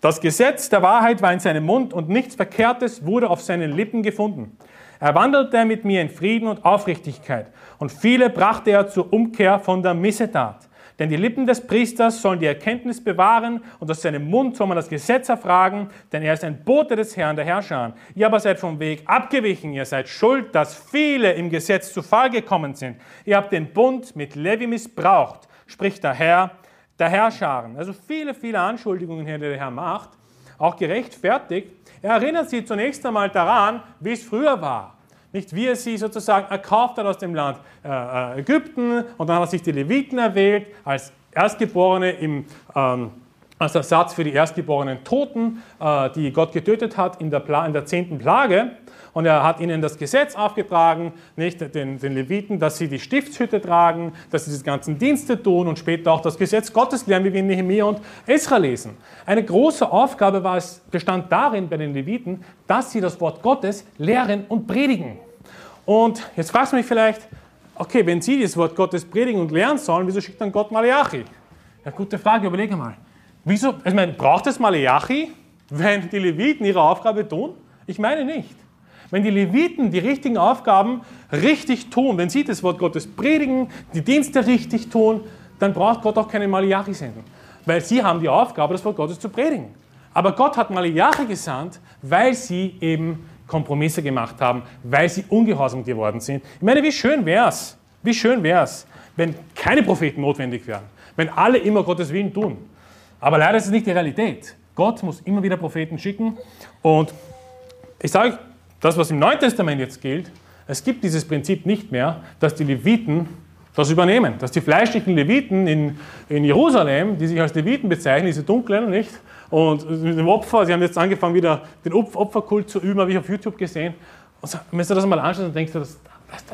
Das Gesetz der Wahrheit war in seinem Mund und nichts Verkehrtes wurde auf seinen Lippen gefunden. Er wandelte mit mir in Frieden und Aufrichtigkeit. Und viele brachte er zur Umkehr von der Missetat. Denn die Lippen des Priesters sollen die Erkenntnis bewahren und aus seinem Mund soll man das Gesetz erfragen, denn er ist ein Bote des Herrn, der Herrscher. Ihr aber seid vom Weg abgewichen, ihr seid schuld, dass viele im Gesetz zu Fall gekommen sind. Ihr habt den Bund mit Levi missbraucht, spricht der Herr, der Herrscher. Also viele, viele Anschuldigungen, die der Herr macht, auch gerechtfertigt. Er erinnert sie zunächst einmal daran, wie es früher war. Nicht wie er sie sozusagen erkauft hat aus dem Land äh, äh, Ägypten und dann hat er sich die Leviten erwählt als Erstgeborene im, ähm, als Ersatz für die erstgeborenen Toten, äh, die Gott getötet hat in der, Pla in der zehnten Plage. Und er hat ihnen das Gesetz aufgetragen, nicht den, den Leviten, dass sie die Stiftshütte tragen, dass sie diese ganzen Dienste tun und später auch das Gesetz Gottes lernen, wie wir in Nehemiah und Esra lesen. Eine große Aufgabe war es, bestand darin bei den Leviten, dass sie das Wort Gottes lehren und predigen. Und jetzt fragst du mich vielleicht, okay, wenn sie das Wort Gottes predigen und lernen sollen, wieso schickt dann Gott Malachi? Ja, gute Frage, überlege mal. Wieso, ich meine, braucht es Malachi, wenn die Leviten ihre Aufgabe tun? Ich meine nicht. Wenn die Leviten die richtigen Aufgaben richtig tun, wenn sie das Wort Gottes predigen, die Dienste richtig tun, dann braucht Gott auch keine Malachi senden. Weil sie haben die Aufgabe, das Wort Gottes zu predigen. Aber Gott hat Malachi gesandt, weil sie eben Kompromisse gemacht haben, weil sie ungehorsam geworden sind. Ich meine, wie schön wäre es, wie schön wäre es, wenn keine Propheten notwendig wären, wenn alle immer Gottes Willen tun. Aber leider ist es nicht die Realität. Gott muss immer wieder Propheten schicken. Und ich sage, das, was im Neuen Testament jetzt gilt, es gibt dieses Prinzip nicht mehr, dass die Leviten das übernehmen, dass die fleischlichen Leviten in, in Jerusalem, die sich als Leviten bezeichnen, diese dunklen, nicht, und mit dem Opfer, sie haben jetzt angefangen, wieder den Opferkult zu üben, habe ich auf YouTube gesehen. Und wenn du das mal anschaust, dann denkst du, das,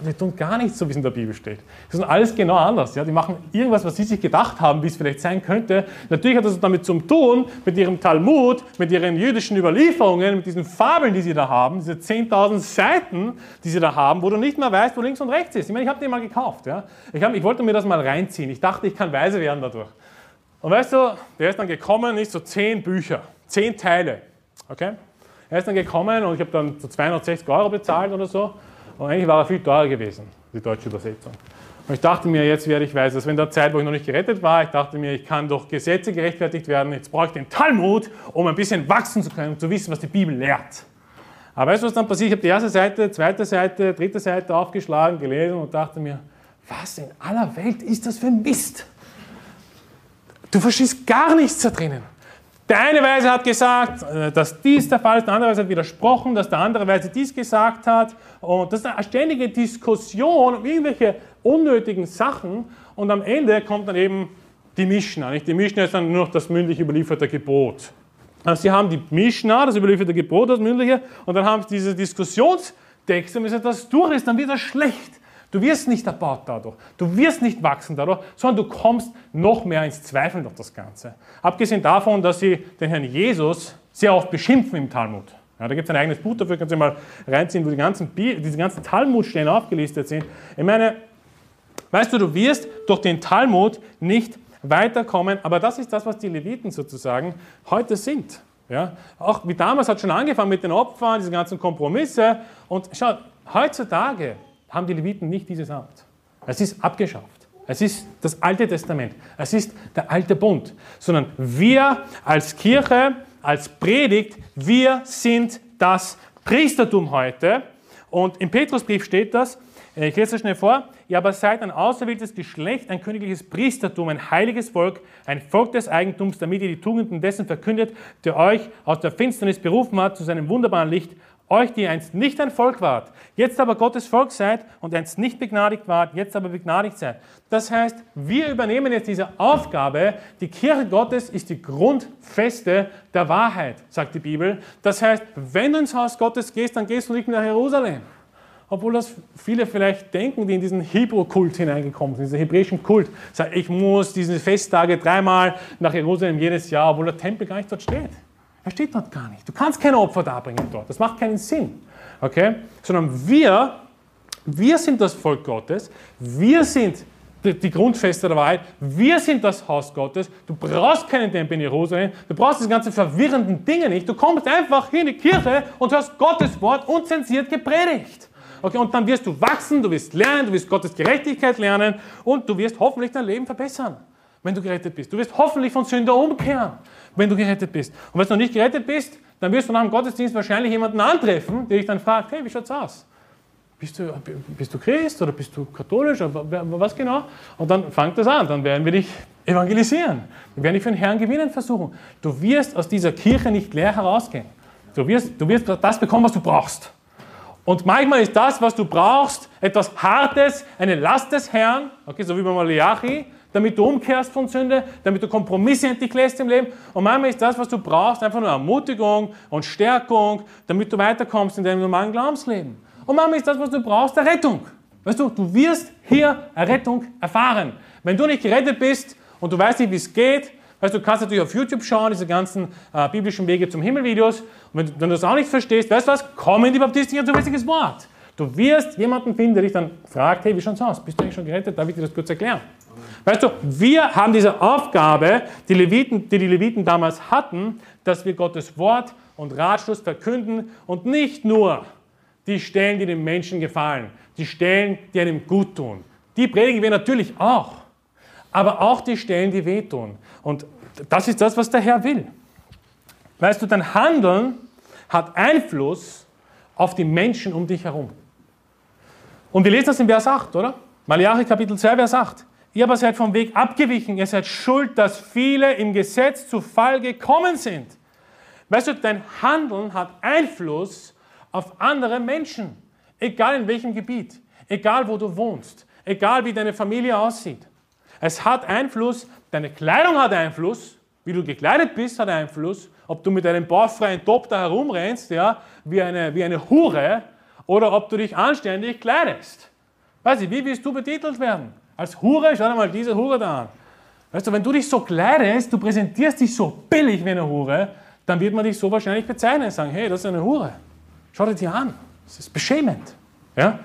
die tun gar nichts so, wie es in der Bibel steht. Das ist alles genau anders. Ja? Die machen irgendwas, was sie sich gedacht haben, wie es vielleicht sein könnte. Natürlich hat das damit zu tun, mit ihrem Talmud, mit ihren jüdischen Überlieferungen, mit diesen Fabeln, die sie da haben, diese 10.000 Seiten, die sie da haben, wo du nicht mehr weißt, wo links und rechts ist. Ich meine, ich habe den mal gekauft. Ja? Ich, hab, ich wollte mir das mal reinziehen. Ich dachte, ich kann weise werden dadurch. Und weißt du, der ist dann gekommen, ist so zehn Bücher, zehn Teile. Okay? Er ist dann gekommen und ich habe dann so 260 Euro bezahlt oder so. Und eigentlich war er viel teurer gewesen, die deutsche Übersetzung. Und ich dachte mir, jetzt werde ich weiß, dass in der Zeit, wo ich noch nicht gerettet war, ich dachte mir, ich kann durch Gesetze gerechtfertigt werden. Jetzt brauche ich den Talmud, um ein bisschen wachsen zu können, um zu wissen, was die Bibel lehrt. Aber weißt du, was dann passiert? Ich habe die erste Seite, zweite Seite, dritte Seite aufgeschlagen, gelesen und dachte mir, was in aller Welt ist das für ein Mist? Du verstehst gar nichts da drinnen. Der eine Weise hat gesagt, äh, dass dies der Fall ist, der andere Weise hat widersprochen, dass der andere Weise dies gesagt hat. Und das ist eine ständige Diskussion um irgendwelche unnötigen Sachen. Und am Ende kommt dann eben die Mischna. Nicht? Die Mischna ist dann nur noch das mündlich überlieferte Gebot. Also sie haben die Mischna, das überlieferte Gebot, das mündliche, und dann haben sie diese Diskussionstexte, und wenn das durch ist, dann wird das schlecht. Du wirst nicht erbaut dadurch, du wirst nicht wachsen dadurch, sondern du kommst noch mehr ins Zweifeln auf das Ganze. Abgesehen davon, dass sie den Herrn Jesus sehr oft beschimpfen im Talmud. Ja, da gibt es ein eigenes Buch dafür, kannst du mal reinziehen, wo die ganzen, diese ganzen Talmudstellen aufgelistet sind. Ich meine, weißt du, du wirst durch den Talmud nicht weiterkommen, aber das ist das, was die Leviten sozusagen heute sind. Ja, auch wie damals hat schon angefangen mit den Opfern, diese ganzen Kompromisse. Und schau, heutzutage haben die Leviten nicht dieses Amt. Es ist abgeschafft. Es ist das Alte Testament. Es ist der alte Bund. Sondern wir als Kirche, als Predigt, wir sind das Priestertum heute. Und im Petrusbrief steht das, äh, ich lese das schnell vor, ihr aber seid ein auserwähltes Geschlecht, ein königliches Priestertum, ein heiliges Volk, ein Volk des Eigentums, damit ihr die Tugenden dessen verkündet, der euch aus der Finsternis berufen hat zu seinem wunderbaren Licht euch, die einst nicht ein Volk wart, jetzt aber Gottes Volk seid und einst nicht begnadigt wart, jetzt aber begnadigt seid. Das heißt, wir übernehmen jetzt diese Aufgabe, die Kirche Gottes ist die Grundfeste der Wahrheit, sagt die Bibel. Das heißt, wenn du ins Haus Gottes gehst, dann gehst du nicht nach Jerusalem. Obwohl das viele vielleicht denken, die in diesen Hebrew-Kult hineingekommen sind, diesen hebräischen Kult. Sagen, ich muss diese Festtage dreimal nach Jerusalem jedes Jahr, obwohl der Tempel gar nicht dort steht. Er steht dort gar nicht. Du kannst keine Opfer darbringen dort. Das macht keinen Sinn. Okay? Sondern wir, wir sind das Volk Gottes. Wir sind die, Grundfeste der Wahrheit. Wir sind das Haus Gottes. Du brauchst keinen Tempel in Jerusalem. Du brauchst diese ganzen verwirrenden Dinge nicht. Du kommst einfach hier in die Kirche und hörst Gottes Wort unzensiert gepredigt. Okay, und dann wirst du wachsen, du wirst lernen, du wirst Gottes Gerechtigkeit lernen und du wirst hoffentlich dein Leben verbessern, wenn du gerettet bist. Du wirst hoffentlich von Sünder umkehren wenn du gerettet bist. Und wenn du noch nicht gerettet bist, dann wirst du nach dem Gottesdienst wahrscheinlich jemanden antreffen, der dich dann fragt, hey, wie schaut's aus? Bist du, bist du Christ oder bist du katholisch oder was genau? Und dann fängt das an, dann werden wir dich evangelisieren. Wir werden dich für den Herrn gewinnen versuchen. Du wirst aus dieser Kirche nicht leer herausgehen. Du wirst, du wirst das bekommen, was du brauchst. Und manchmal ist das, was du brauchst, etwas Hartes, eine Last des Herrn, okay, so wie bei Malachi, damit du umkehrst von Sünde, damit du Kompromisse endlich lässt im Leben. Und manchmal ist das, was du brauchst, einfach nur Ermutigung und Stärkung, damit du weiterkommst in deinem normalen Glaubensleben. Und manchmal ist das, was du brauchst, Errettung. Weißt du, du wirst hier Errettung erfahren. Wenn du nicht gerettet bist und du weißt nicht, wie es geht, weißt du, du kannst natürlich auf YouTube schauen, diese ganzen äh, biblischen Wege zum Himmel-Videos. Und wenn, wenn, du das auch nicht verstehst, weißt du was? Komm in die Baptistin und du Wort. Du wirst jemanden finden, der dich dann fragt, hey, wie schaut's aus? Bist du eigentlich schon gerettet? Darf ich dir das kurz erklären? Weißt du, wir haben diese Aufgabe, die, Leviten, die die Leviten damals hatten, dass wir Gottes Wort und Ratschluss verkünden und nicht nur die Stellen, die dem Menschen gefallen, die Stellen, die einem gut tun. Die predigen wir natürlich auch, aber auch die Stellen, die wehtun. Und das ist das, was der Herr will. Weißt du, dein Handeln hat Einfluss auf die Menschen um dich herum. Und wir lesen das in Vers 8, oder? Malachi Kapitel 2, Vers 8. Ihr aber seid vom Weg abgewichen. Ihr seid schuld, dass viele im Gesetz zu Fall gekommen sind. Weißt du, dein Handeln hat Einfluss auf andere Menschen. Egal in welchem Gebiet. Egal wo du wohnst. Egal wie deine Familie aussieht. Es hat Einfluss. Deine Kleidung hat Einfluss. Wie du gekleidet bist, hat Einfluss. Ob du mit einem bauchfreien Top da herumrennst, ja, wie eine, wie eine Hure, oder ob du dich anständig kleidest. Weiß ich, wie willst du betitelt werden? Als Hure, schau dir mal diese Hure da an. Weißt du, wenn du dich so kleidest, du präsentierst dich so billig wie eine Hure, dann wird man dich so wahrscheinlich bezeichnen und sagen, hey, das ist eine Hure. Schau dir die an. Das ist beschämend. Ja?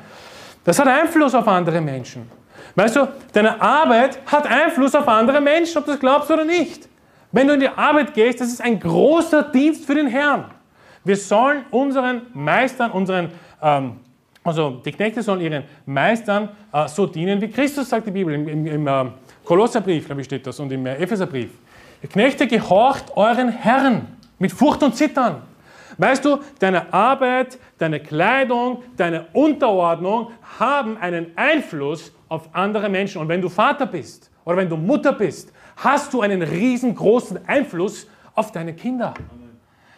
Das hat Einfluss auf andere Menschen. Weißt du, deine Arbeit hat Einfluss auf andere Menschen, ob du das glaubst oder nicht. Wenn du in die Arbeit gehst, das ist ein großer Dienst für den Herrn. Wir sollen unseren Meistern, unseren also die Knechte sollen ihren Meistern äh, so dienen, wie Christus sagt die Bibel, im, im, im äh, Kolosserbrief, glaube ich, steht das, und im äh, Epheserbrief. Knechte, gehorcht euren Herren mit Furcht und Zittern. Weißt du, deine Arbeit, deine Kleidung, deine Unterordnung haben einen Einfluss auf andere Menschen. Und wenn du Vater bist oder wenn du Mutter bist, hast du einen riesengroßen Einfluss auf deine Kinder.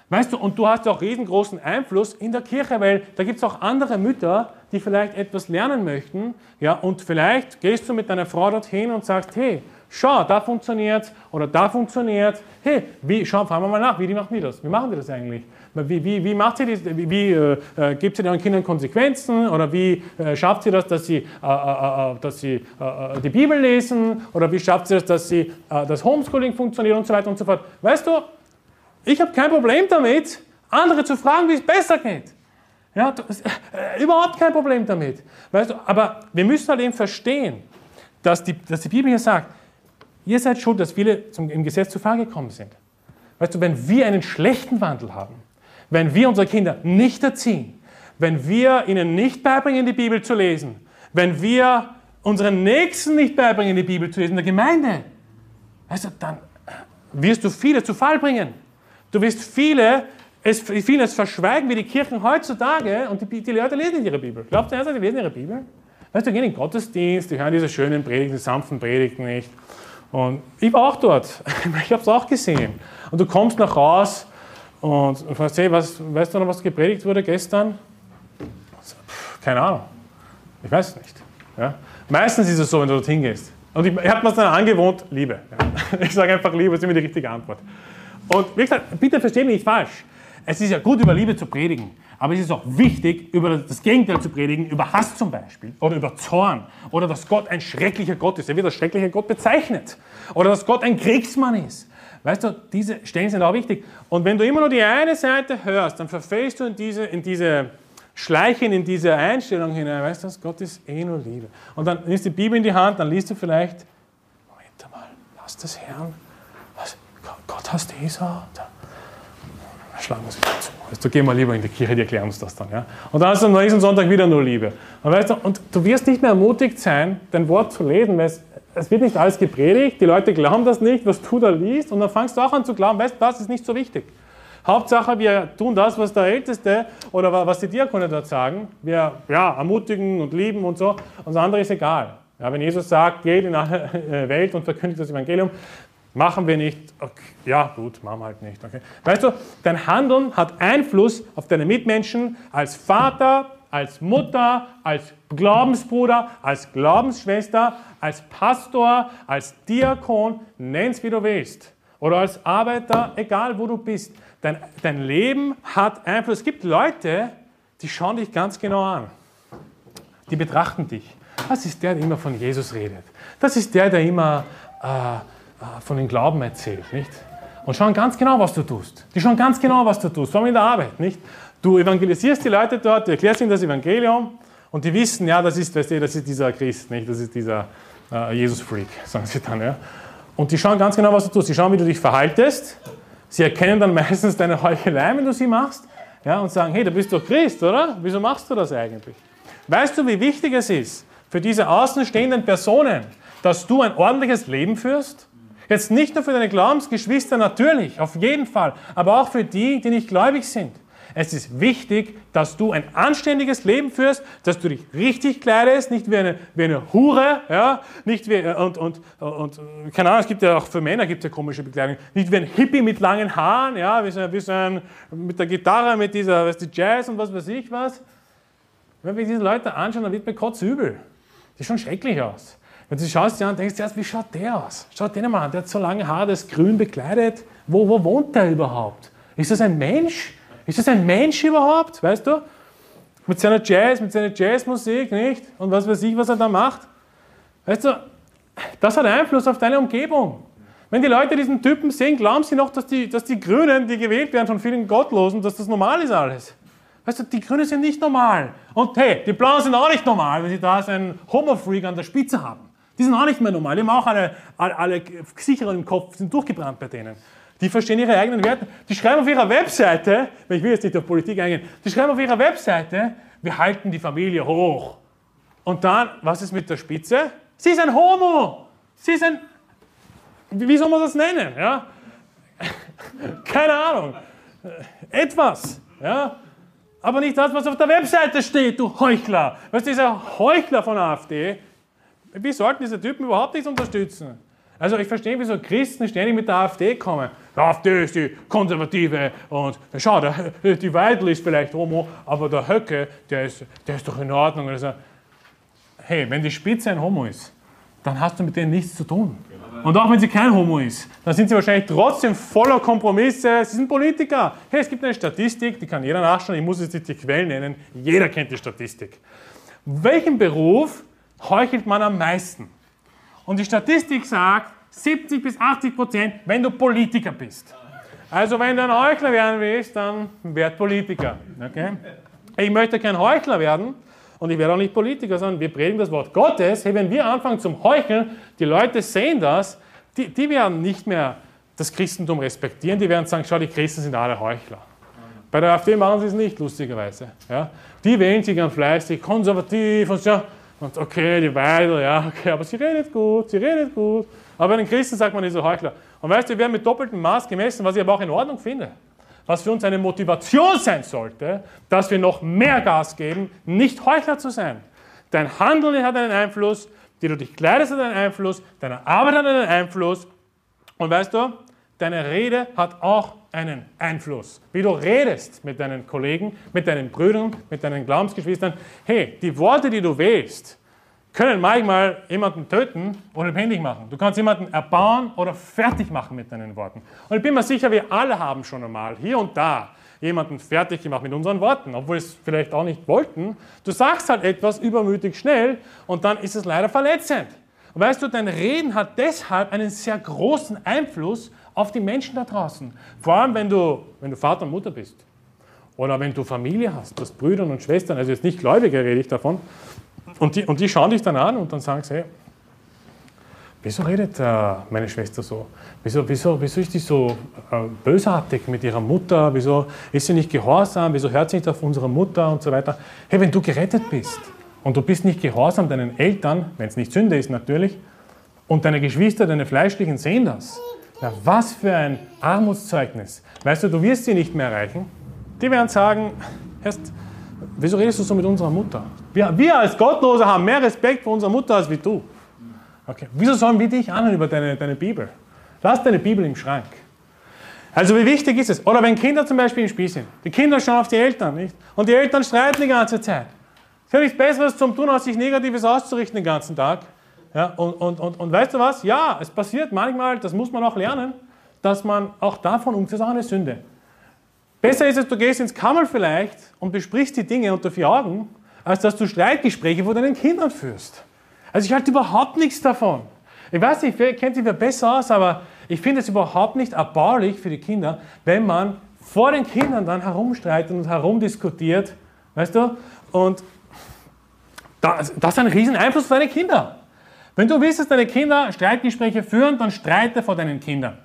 Weißt du, und du hast auch riesengroßen Einfluss in der Kirche, weil da gibt es auch andere Mütter, die vielleicht etwas lernen möchten. Ja, und vielleicht gehst du mit deiner Frau dorthin und sagst, hey, schau, da funktioniert oder da funktioniert. Hey, wie, schau, fragen wir mal nach, wie die machen die das? Wie machen die das eigentlich? Wie, wie, wie macht sie das? Wie, wie äh, äh gibt sie den Kindern Konsequenzen? Oder wie äh, schafft sie das, dass sie, äh, äh, äh dass sie die Bibel lesen? Oder wie schafft sie das, dass sie, das Homeschooling funktioniert und so weiter und so fort? Weißt du, ich habe kein Problem damit, andere zu fragen, wie es besser geht. Ja, überhaupt kein Problem damit. Weißt du, aber wir müssen halt eben verstehen, dass die, dass die Bibel hier sagt, ihr seid schuld, dass viele zum, im Gesetz zu Fall gekommen sind. Weißt du, wenn wir einen schlechten Wandel haben, wenn wir unsere Kinder nicht erziehen, wenn wir ihnen nicht beibringen, die Bibel zu lesen, wenn wir unseren Nächsten nicht beibringen, die Bibel zu lesen, in der Gemeinde, weißt du, dann wirst du viele zu Fall bringen. Du wirst viele es, viele es verschweigen, wie die Kirchen heutzutage, und die, die Leute lesen ihre Bibel. Glaubt ihr die lesen ihre Bibel? Weißt du, die gehen in den Gottesdienst, die hören diese schönen Predigten, die sanften Predigten nicht. Und ich war auch dort. Ich habe es auch gesehen. Und du kommst nach raus und fragst, hey, was, weißt du noch, was gepredigt wurde gestern? Keine Ahnung. Ich weiß es nicht. Ja? Meistens ist es so, wenn du dorthin gehst. Und ich, ich habe mir dann angewohnt, Liebe. Ja? Ich sage einfach Liebe, das ist immer die richtige Antwort. Und wie gesagt, bitte versteh mich nicht falsch. Es ist ja gut, über Liebe zu predigen, aber es ist auch wichtig, über das Gegenteil zu predigen, über Hass zum Beispiel oder über Zorn oder dass Gott ein schrecklicher Gott ist. Er wird als schrecklicher Gott bezeichnet. Oder dass Gott ein Kriegsmann ist. Weißt du, diese Stellen sind auch wichtig. Und wenn du immer nur die eine Seite hörst, dann verfällst du in diese, in diese Schleichen, in diese Einstellung hinein. Weißt du, Gott ist eh nur Liebe. Und dann nimmst du die Bibel in die Hand, dann liest du vielleicht, Moment mal, lass das Herrn. Was? Hast Esau? Da schlagen wir wieder zu. Also gehen wir lieber in die Kirche, die erklären uns das dann. Ja? Und dann du am nächsten Sonntag wieder nur Liebe. Und, weißt du, und du wirst nicht mehr ermutigt sein, dein Wort zu lesen, weil es, es wird nicht alles gepredigt, die Leute glauben das nicht, was du da liest, und dann fangst du auch an zu glauben, weißt du, das ist nicht so wichtig. Hauptsache, wir tun das, was der Älteste oder was die Diakone dort sagen. Wir ja, ermutigen und lieben und so. Und das andere ist egal. Ja, wenn Jesus sagt, geht in alle Welt und verkündigt das Evangelium, Machen wir nicht, okay, ja gut, machen wir halt nicht. Okay. Weißt du, dein Handeln hat Einfluss auf deine Mitmenschen als Vater, als Mutter, als Glaubensbruder, als Glaubensschwester, als Pastor, als Diakon, nenn's wie du willst. Oder als Arbeiter, egal wo du bist. Dein, dein Leben hat Einfluss. Es gibt Leute, die schauen dich ganz genau an. Die betrachten dich. Das ist der, der immer von Jesus redet. Das ist der, der immer äh, von dem Glauben erzählt, nicht? Und schauen ganz genau, was du tust. Die schauen ganz genau, was du tust, vor allem in der Arbeit, nicht? Du evangelisierst die Leute dort, du erklärst ihnen das Evangelium und die wissen, ja, das ist, weißt du, das ist dieser Christ, nicht? Das ist dieser äh, Jesus-Freak, sagen sie dann, ja? Und die schauen ganz genau, was du tust. Sie schauen, wie du dich verhaltest. Sie erkennen dann meistens deine Heuchelei, wenn du sie machst, ja, und sagen, hey, du bist doch Christ, oder? Wieso machst du das eigentlich? Weißt du, wie wichtig es ist für diese außenstehenden Personen, dass du ein ordentliches Leben führst? Jetzt nicht nur für deine Glaubensgeschwister natürlich, auf jeden Fall, aber auch für die, die nicht gläubig sind. Es ist wichtig, dass du ein anständiges Leben führst, dass du dich richtig kleidest, nicht wie eine, wie eine Hure, ja, nicht wie, und, und, und, keine Ahnung, es gibt ja auch für Männer gibt ja komische Bekleidung, nicht wie ein Hippie mit langen Haaren, ja, wie so, wie so ein, mit der Gitarre, mit dieser, weißt du, Jazz und was weiß ich was. Wenn wir diese Leute anschauen, dann wird mir kotzübel. Die schauen schrecklich aus. Wenn du schaust dir an, denkst du wie schaut der aus? Schaut den mal an, der hat so lange Haare, der ist grün bekleidet. Wo, wo wohnt der überhaupt? Ist das ein Mensch? Ist das ein Mensch überhaupt? Weißt du? Mit seiner Jazz, mit seiner Jazzmusik, nicht? Und was weiß ich, was er da macht. Weißt du, das hat Einfluss auf deine Umgebung. Wenn die Leute diesen Typen sehen, glauben sie noch, dass die, dass die Grünen, die gewählt werden von vielen Gottlosen, dass das normal ist alles. Weißt du, die Grünen sind nicht normal. Und hey, die Blauen sind auch nicht normal, wenn sie da so einen Homo-Freak an der Spitze haben. Die sind auch nicht mehr normal. Die haben auch alle, alle, alle Gesichter im Kopf, sind durchgebrannt bei denen. Die verstehen ihre eigenen Werte. Die schreiben auf ihrer Webseite, ich will jetzt nicht auf Politik eingehen, die schreiben auf ihrer Webseite, wir halten die Familie hoch. Und dann, was ist mit der Spitze? Sie ist ein Homo. Sie ist ein, wie soll man das nennen? Ja? Keine Ahnung. Etwas. Ja? Aber nicht das, was auf der Webseite steht, du Heuchler. Was dieser Heuchler von AfD, wir sollten diese Typen überhaupt nicht unterstützen. Also ich verstehe, wieso Christen ständig mit der AfD kommen. Die AfD ist die Konservative und schau, der, die Weidel ist vielleicht Homo, aber der Höcke, der ist, der ist doch in Ordnung. Also, hey, wenn die Spitze ein Homo ist, dann hast du mit denen nichts zu tun. Und auch wenn sie kein Homo ist, dann sind sie wahrscheinlich trotzdem voller Kompromisse. Sie sind Politiker. Hey, es gibt eine Statistik, die kann jeder nachschauen. Ich muss jetzt nicht die Quellen nennen. Jeder kennt die Statistik. Welchen Beruf heuchelt man am meisten? Und die Statistik sagt 70 bis 80 Prozent, wenn du Politiker bist. Also wenn du ein Heuchler werden willst, dann werd Politiker. Okay? Ich möchte kein Heuchler werden, und ich werde auch nicht Politiker, sondern wir predigen das Wort Gottes. Hey, wenn wir anfangen zum Heucheln, die Leute sehen das, die, die werden nicht mehr das Christentum respektieren, die werden sagen, schau, die Christen sind alle Heuchler. Bei der AfD machen sie es nicht, lustigerweise. Ja? Die wählen sich ganz fleißig, konservativ und so. Und okay, die Weidel, ja, okay, aber sie redet gut, sie redet gut. Aber bei den Christen sagt man diese Heuchler. Und weißt du, wir werden mit doppeltem Maß gemessen, was ich aber auch in Ordnung finde was für uns eine Motivation sein sollte, dass wir noch mehr Gas geben, nicht Heuchler zu sein. Dein Handeln hat einen Einfluss, wie du dich kleidest hat einen Einfluss, deine Arbeit hat einen Einfluss. Und weißt du, deine Rede hat auch einen Einfluss. Wie du redest mit deinen Kollegen, mit deinen Brüdern, mit deinen Glaubensgeschwistern. Hey, die Worte, die du wählst, können manchmal jemanden töten oder lebendig machen. Du kannst jemanden erbauen oder fertig machen mit deinen Worten. Und ich bin mir sicher, wir alle haben schon einmal hier und da jemanden fertig gemacht mit unseren Worten, obwohl wir es vielleicht auch nicht wollten. Du sagst halt etwas übermütig schnell und dann ist es leider verletzend. Und weißt du, dein Reden hat deshalb einen sehr großen Einfluss auf die Menschen da draußen. Vor allem, wenn du, wenn du Vater und Mutter bist. Oder wenn du Familie hast, du hast Brüder und Schwestern, also jetzt nicht Gläubige rede ich davon, und die, und die schauen dich dann an und dann sagen sie, hey, wieso redet äh, meine Schwester so? Wieso, wieso, wieso ist die so äh, bösartig mit ihrer Mutter? Wieso ist sie nicht gehorsam? Wieso hört sie nicht auf unsere Mutter und so weiter? Hey, wenn du gerettet bist und du bist nicht gehorsam deinen Eltern, wenn es nicht Sünde ist natürlich, und deine Geschwister, deine Fleischlichen sehen das, na, was für ein Armutszeugnis. Weißt du, du wirst sie nicht mehr erreichen. Die werden sagen, erst, wieso redest du so mit unserer Mutter? Wir, wir als Gottlose haben mehr Respekt vor unserer Mutter als wie du. Okay. Wieso sollen wir dich anhören über deine, deine Bibel? Lass deine Bibel im Schrank. Also wie wichtig ist es? Oder wenn Kinder zum Beispiel im Spiel sind. Die Kinder schauen auf die Eltern, nicht? Und die Eltern streiten die ganze Zeit. Ist ja nichts Besseres zum tun, als sich Negatives auszurichten den ganzen Tag. Ja, und, und, und, und weißt du was? Ja, es passiert manchmal, das muss man auch lernen, dass man auch davon. Das ist auch eine Sünde. Besser ist es, du gehst ins Kammer vielleicht und besprichst die Dinge unter vier Augen, als dass du Streitgespräche vor deinen Kindern führst. Also ich halte überhaupt nichts davon. Ich weiß nicht, wer kennt sich wer besser aus, aber ich finde es überhaupt nicht erbaulich für die Kinder, wenn man vor den Kindern dann herumstreitet und herumdiskutiert, weißt du? Und das, das ist ein riesen Einfluss für deine Kinder. Wenn du willst, dass deine Kinder Streitgespräche führen, dann streite vor deinen Kindern.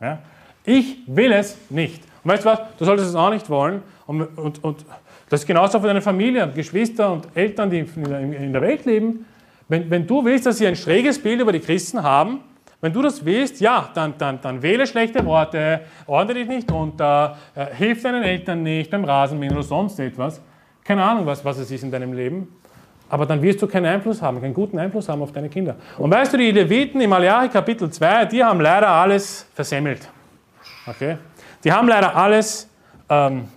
Ja? Ich will es nicht. Und weißt du was? Du solltest es auch nicht wollen. Und, und, und das ist genauso für deine Familie, Geschwister und Eltern, die in der Welt leben. Wenn, wenn du willst, dass sie ein schräges Bild über die Christen haben, wenn du das willst, ja, dann, dann, dann wähle schlechte Worte, ordne dich nicht unter, äh, hilf deinen Eltern nicht beim Rasenmähen oder sonst etwas. Keine Ahnung, was, was es ist in deinem Leben. Aber dann wirst du keinen Einfluss haben, keinen guten Einfluss haben auf deine Kinder. Und weißt du, die Leviten im Malachi Kapitel 2, die haben leider alles versemmelt. Okay? Die haben leider alles ähm,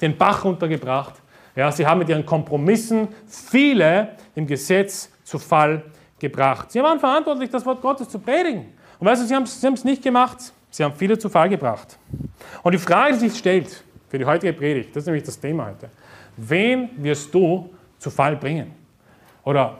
den Bach runtergebracht. Ja, sie haben mit ihren Kompromissen viele im Gesetz zu Fall gebracht. Sie waren verantwortlich, das Wort Gottes zu predigen. Und weißt du, sie haben, es nicht gemacht. Sie haben viele zu Fall gebracht. Und die Frage, die sich stellt für die heutige Predigt, das ist nämlich das Thema heute. Wen wirst du zu Fall bringen? Oder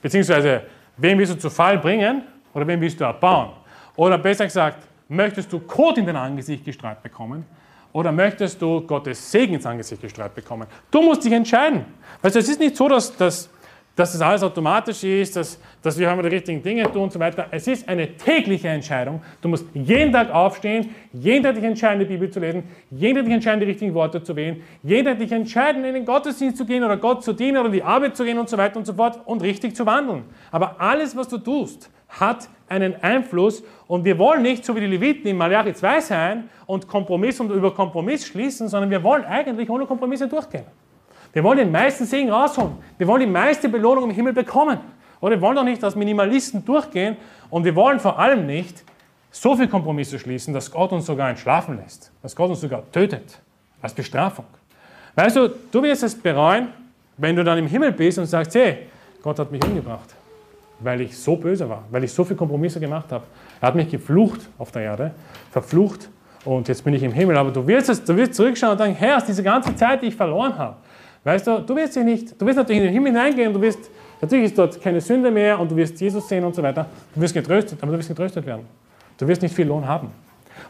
beziehungsweise, wen willst du zu Fall bringen oder wen willst du erbauen? Oder besser gesagt, möchtest du Kot in dein Angesicht gestreut bekommen oder möchtest du Gottes Segen ins Angesicht gestreut bekommen? Du musst dich entscheiden. Weißt du, es ist nicht so, dass, dass, dass das alles automatisch ist, dass, dass wir die richtigen Dinge tun und so weiter. Es ist eine tägliche Entscheidung. Du musst jeden Tag aufstehen, jeden Tag dich entscheiden, die Bibel zu lesen, jeden Tag dich entscheiden, die richtigen Worte zu wählen, jeden Tag dich entscheiden, in den Gottesdienst zu gehen oder Gott zu dienen oder in die Arbeit zu gehen und so weiter und so fort und richtig zu wandeln. Aber alles, was du tust, hat einen Einfluss und wir wollen nicht so wie die Leviten in Malachi 2 sein und Kompromiss und über Kompromiss schließen, sondern wir wollen eigentlich ohne Kompromisse durchgehen. Wir wollen den meisten Segen rausholen. Wir wollen die meiste Belohnung im Himmel bekommen. Oder wir wollen doch nicht als Minimalisten durchgehen und wir wollen vor allem nicht so viel Kompromisse schließen, dass Gott uns sogar entschlafen lässt, dass Gott uns sogar tötet als Bestrafung. Weißt du, du wirst es bereuen, wenn du dann im Himmel bist und sagst, hey, Gott hat mich umgebracht, weil ich so böse war, weil ich so viele Kompromisse gemacht habe. Er hat mich geflucht auf der Erde, verflucht und jetzt bin ich im Himmel. Aber du wirst, es, du wirst zurückschauen und sagen, Herr, aus dieser ganzen Zeit, die ich verloren habe, weißt du, du wirst, nicht, du wirst natürlich in den Himmel hineingehen du wirst, natürlich ist dort keine Sünde mehr und du wirst Jesus sehen und so weiter. Du wirst getröstet, aber du wirst getröstet werden. Du wirst nicht viel Lohn haben.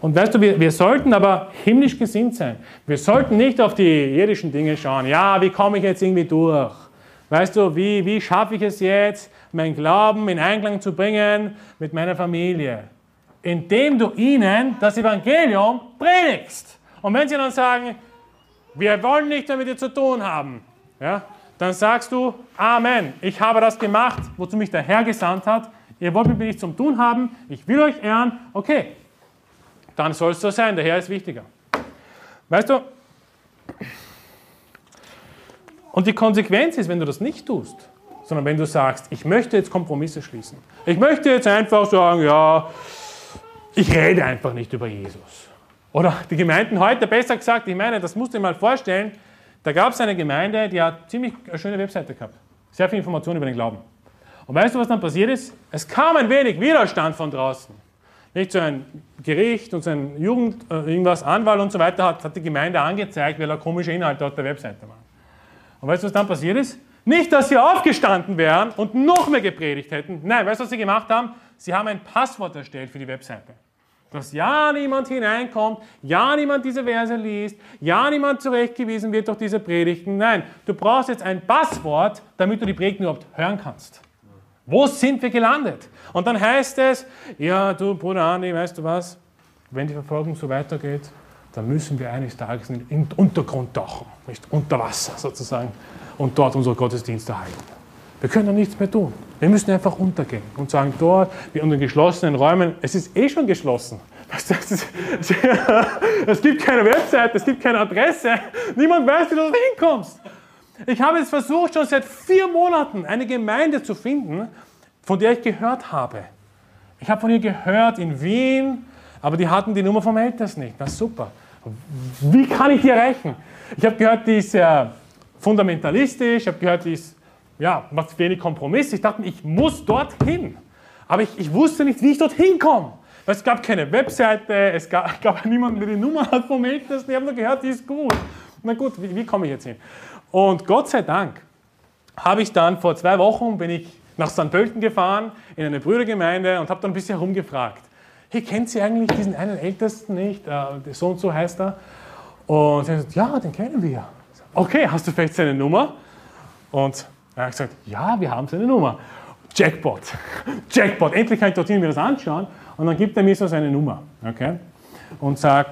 Und weißt du, wir, wir sollten aber himmlisch gesinnt sein. Wir sollten nicht auf die irdischen Dinge schauen. Ja, wie komme ich jetzt irgendwie durch? Weißt du, wie, wie schaffe ich es jetzt, meinen Glauben in Einklang zu bringen mit meiner Familie? Indem du ihnen das Evangelium predigst. Und wenn sie dann sagen, wir wollen nichts mehr mit dir zu tun haben, ja, dann sagst du, Amen, ich habe das gemacht, wozu mich der Herr gesandt hat. Ihr wollt mit mir nichts zum Tun haben, ich will euch ehren, okay, dann soll es so sein, der Herr ist wichtiger. Weißt du, und die Konsequenz ist, wenn du das nicht tust, sondern wenn du sagst, ich möchte jetzt Kompromisse schließen. Ich möchte jetzt einfach sagen, ja, ich rede einfach nicht über Jesus. Oder die Gemeinden heute, besser gesagt, ich meine, das musst du dir mal vorstellen, da gab es eine Gemeinde, die hat ziemlich eine schöne Webseite gehabt. Sehr viel Information über den Glauben. Und weißt du, was dann passiert ist? Es kam ein wenig Widerstand von draußen. Nicht so ein Gericht und so ein Jugend, äh, irgendwas, Anwalt und so weiter hat, hat die Gemeinde angezeigt, weil er komische Inhalte auf der Webseite waren. Und weißt du, was dann passiert ist? Nicht, dass sie aufgestanden wären und noch mehr gepredigt hätten. Nein, weißt du, was sie gemacht haben? Sie haben ein Passwort erstellt für die Webseite. Dass ja niemand hineinkommt, ja niemand diese Verse liest, ja niemand zurechtgewiesen wird durch diese Predigten. Nein, du brauchst jetzt ein Passwort, damit du die Predigten überhaupt hören kannst. Wo sind wir gelandet? Und dann heißt es, ja, du Bruder Andi, weißt du was, wenn die Verfolgung so weitergeht, dann müssen wir eines Tages in den Untergrund tauchen, nicht unter Wasser sozusagen, und dort unsere Gottesdienste halten. Wir können da nichts mehr tun. Wir müssen einfach untergehen und sagen, dort, wie unter geschlossenen Räumen, es ist eh schon geschlossen. Es gibt keine Website, es gibt keine Adresse, niemand weiß, wie du da hinkommst. Ich habe jetzt versucht, schon seit vier Monaten eine Gemeinde zu finden, von der ich gehört habe. Ich habe von ihr gehört in Wien, aber die hatten die Nummer vom Ältesten nicht. Na super. Wie kann ich die erreichen? Ich habe gehört, die ist sehr fundamentalistisch, ich habe gehört, die ist, ja, macht wenig Kompromiss. Ich dachte, ich muss dorthin. Aber ich, ich wusste nicht, wie ich dorthin komme. Es gab keine Webseite, es gab, gab niemanden, der die Nummer hat vom Ältesten. Ich habe nur gehört, die ist gut. Na gut, wie, wie komme ich jetzt hin? Und Gott sei Dank habe ich dann vor zwei Wochen, bin ich nach St. Pölten gefahren, in eine Brüdergemeinde und habe dann ein bisschen herumgefragt. Hey, kennt Sie eigentlich diesen einen Ältesten nicht? Äh, so und so heißt er. Und sie hat gesagt, ja, den kennen wir. Okay, hast du vielleicht seine Nummer? Und er hat gesagt, ja, wir haben seine Nummer. Jackpot. Jackpot. Endlich kann ich dorthin mir das anschauen. Und dann gibt er mir so seine Nummer. Okay? Und sagt,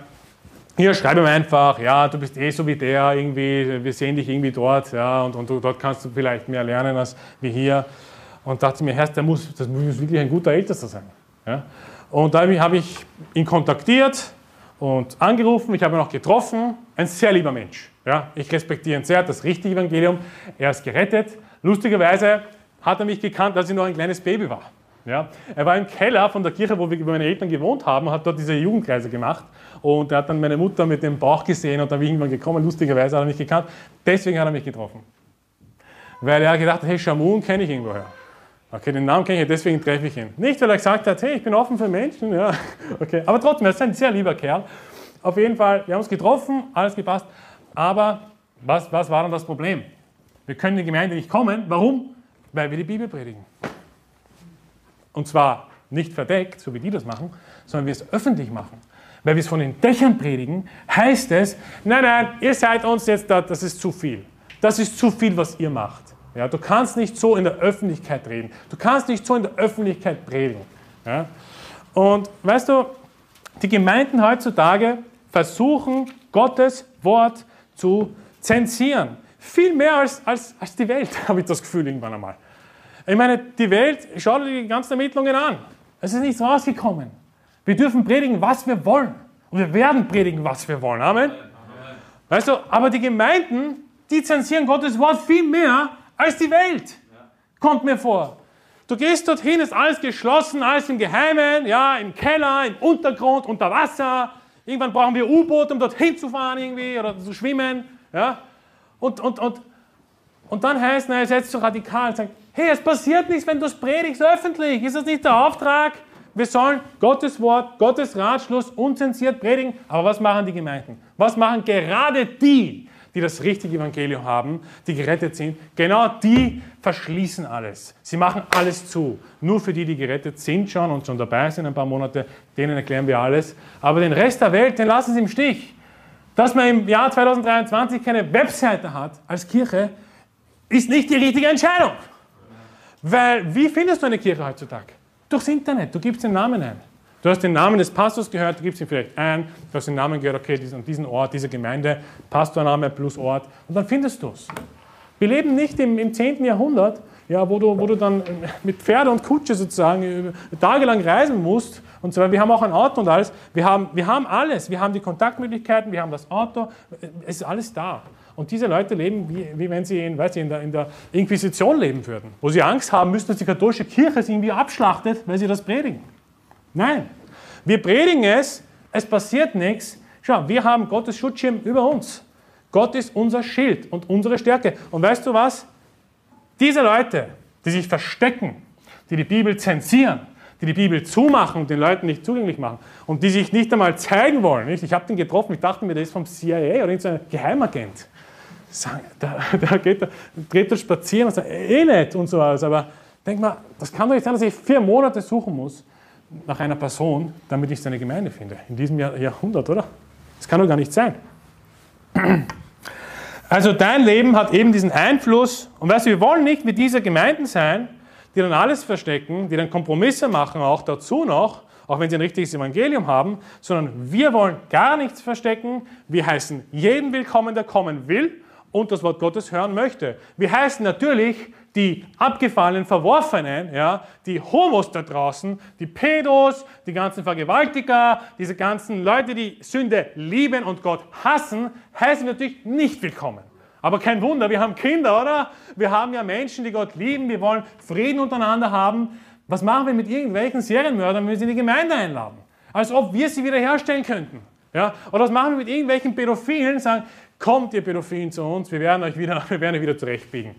hier schreibe mir einfach, ja, du bist eh so wie der, irgendwie, wir sehen dich irgendwie dort, ja, und, und dort kannst du vielleicht mehr lernen als wie hier. Und dachte mir, Herr, muss, das muss wirklich ein guter Ältester sein. Ja. Und da habe ich ihn kontaktiert und angerufen, ich habe ihn auch getroffen, ein sehr lieber Mensch. Ja. Ich respektiere ihn sehr, das richtige Evangelium, er ist gerettet. Lustigerweise hat er mich gekannt, als ich noch ein kleines Baby war. Ja. Er war im Keller von der Kirche, wo wir meine Eltern gewohnt haben, hat dort diese Jugendkreise gemacht. Und er hat dann meine Mutter mit dem Bauch gesehen und dann bin ich irgendwann gekommen. Lustigerweise hat er mich gekannt. Deswegen hat er mich getroffen. Weil er hat gedacht, hey, Shamun kenne ich irgendwoher. Okay, den Namen kenne ich, deswegen treffe ich ihn. Nicht, weil er gesagt hat, hey, ich bin offen für Menschen. Ja, okay. Aber trotzdem, er ist ein sehr lieber Kerl. Auf jeden Fall, wir haben uns getroffen, alles gepasst. Aber was, was war dann das Problem? Wir können in die Gemeinde nicht kommen. Warum? Weil wir die Bibel predigen. Und zwar nicht verdeckt, so wie die das machen, sondern wir es öffentlich machen. Weil wir es von den Dächern predigen, heißt es, nein, nein, ihr seid uns jetzt da, das ist zu viel. Das ist zu viel, was ihr macht. Ja, du kannst nicht so in der Öffentlichkeit reden. Du kannst nicht so in der Öffentlichkeit predigen. Ja? Und weißt du, die Gemeinden heutzutage versuchen, Gottes Wort zu zensieren. Viel mehr als, als, als die Welt, habe ich das Gefühl irgendwann einmal. Ich meine, die Welt, schau dir die ganzen Ermittlungen an. Es ist nichts rausgekommen. Wir dürfen predigen, was wir wollen. Und wir werden predigen, was wir wollen. Amen. Amen. Weißt du, aber die Gemeinden, die zensieren Gottes Wort viel mehr als die Welt. Kommt mir vor. Du gehst dorthin, ist alles geschlossen, alles im Geheimen, ja, im Keller, im Untergrund, unter Wasser. Irgendwann brauchen wir U-Boot, um dorthin zu fahren irgendwie oder zu schwimmen. Ja? Und, und, und, und dann heißt, na, ihr seid so radikal und sagt, hey, es passiert nichts, wenn du es predigst öffentlich. Ist das nicht der Auftrag? Wir sollen Gottes Wort, Gottes Ratschluss unzensiert predigen. Aber was machen die Gemeinden? Was machen gerade die, die das richtige Evangelium haben, die gerettet sind, genau die verschließen alles. Sie machen alles zu. Nur für die, die gerettet sind schon und schon dabei sind ein paar Monate, denen erklären wir alles. Aber den Rest der Welt, den lassen sie im Stich. Dass man im Jahr 2023 keine Webseite hat als Kirche, ist nicht die richtige Entscheidung. Weil, wie findest du eine Kirche heutzutage? Durchs Internet. Du gibst den Namen ein. Du hast den Namen des Pastors gehört, du gibst ihn vielleicht ein, du hast den Namen gehört, okay, diesen, diesen Ort, diese Gemeinde, Pastorname plus Ort, und dann findest du es. Wir leben nicht im, im 10. Jahrhundert, ja, wo, du, wo du dann mit Pferde und Kutsche sozusagen äh, tagelang reisen musst und weiter. Wir haben auch ein Auto und alles. Wir haben, wir haben alles. Wir haben die Kontaktmöglichkeiten, wir haben das Auto. Es ist alles da. Und diese Leute leben, wie, wie wenn sie in, weiß ich, in, der, in der Inquisition leben würden, wo sie Angst haben müssen, dass die katholische Kirche sie irgendwie abschlachtet, weil sie das predigen. Nein, wir predigen es, es passiert nichts. Schau, wir haben Gottes Schutzschirm über uns. Gott ist unser Schild und unsere Stärke. Und weißt du was? Diese Leute, die sich verstecken, die die Bibel zensieren, die die Bibel zumachen und den Leuten nicht zugänglich machen und die sich nicht einmal zeigen wollen. Nicht? Ich habe den getroffen, ich dachte mir, der ist vom CIA oder irgendein Geheimagent. Da, da geht er, geht er spazieren und sagt, eh nicht und so was. Aber denk mal, das kann doch nicht sein, dass ich vier Monate suchen muss, nach einer Person, damit ich seine Gemeinde finde. In diesem Jahrhundert, oder? Das kann doch gar nicht sein. Also dein Leben hat eben diesen Einfluss. Und weißt du, wir wollen nicht wie diese Gemeinden sein, die dann alles verstecken, die dann Kompromisse machen, auch dazu noch, auch wenn sie ein richtiges Evangelium haben, sondern wir wollen gar nichts verstecken. Wir heißen jeden willkommen, der kommen will und das Wort Gottes hören möchte. Wir heißen natürlich die abgefallenen, verworfenen, ja, die Homos da draußen, die Pedos, die ganzen Vergewaltiger, diese ganzen Leute, die Sünde lieben und Gott hassen, heißen natürlich nicht willkommen. Aber kein Wunder, wir haben Kinder, oder? Wir haben ja Menschen, die Gott lieben, wir wollen Frieden untereinander haben. Was machen wir mit irgendwelchen Serienmördern, wenn wir sie in die Gemeinde einladen? Als ob wir sie wiederherstellen könnten. Ja? Oder was machen wir mit irgendwelchen Pädophilen, sagen, kommt ihr Pädophilen zu uns, wir werden euch wieder, wir werden euch wieder zurechtbiegen.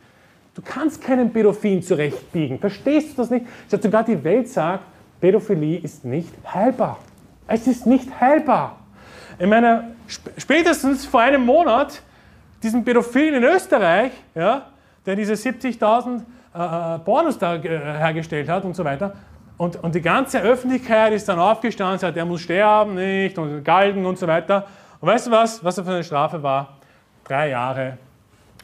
Du kannst keinen Pädophilen zurechtbiegen. Verstehst du das nicht? Sogar die Welt sagt, Pädophilie ist nicht heilbar. Es ist nicht heilbar. Ich meine, spätestens vor einem Monat, diesen Pädophilen in Österreich, ja, der diese 70.000 äh, äh, Pornos da äh, hergestellt hat und so weiter, und, und die ganze Öffentlichkeit ist dann aufgestanden, sagt, er muss sterben, nicht, und Galgen und so weiter. Und weißt du was, was er für eine Strafe war? Drei Jahre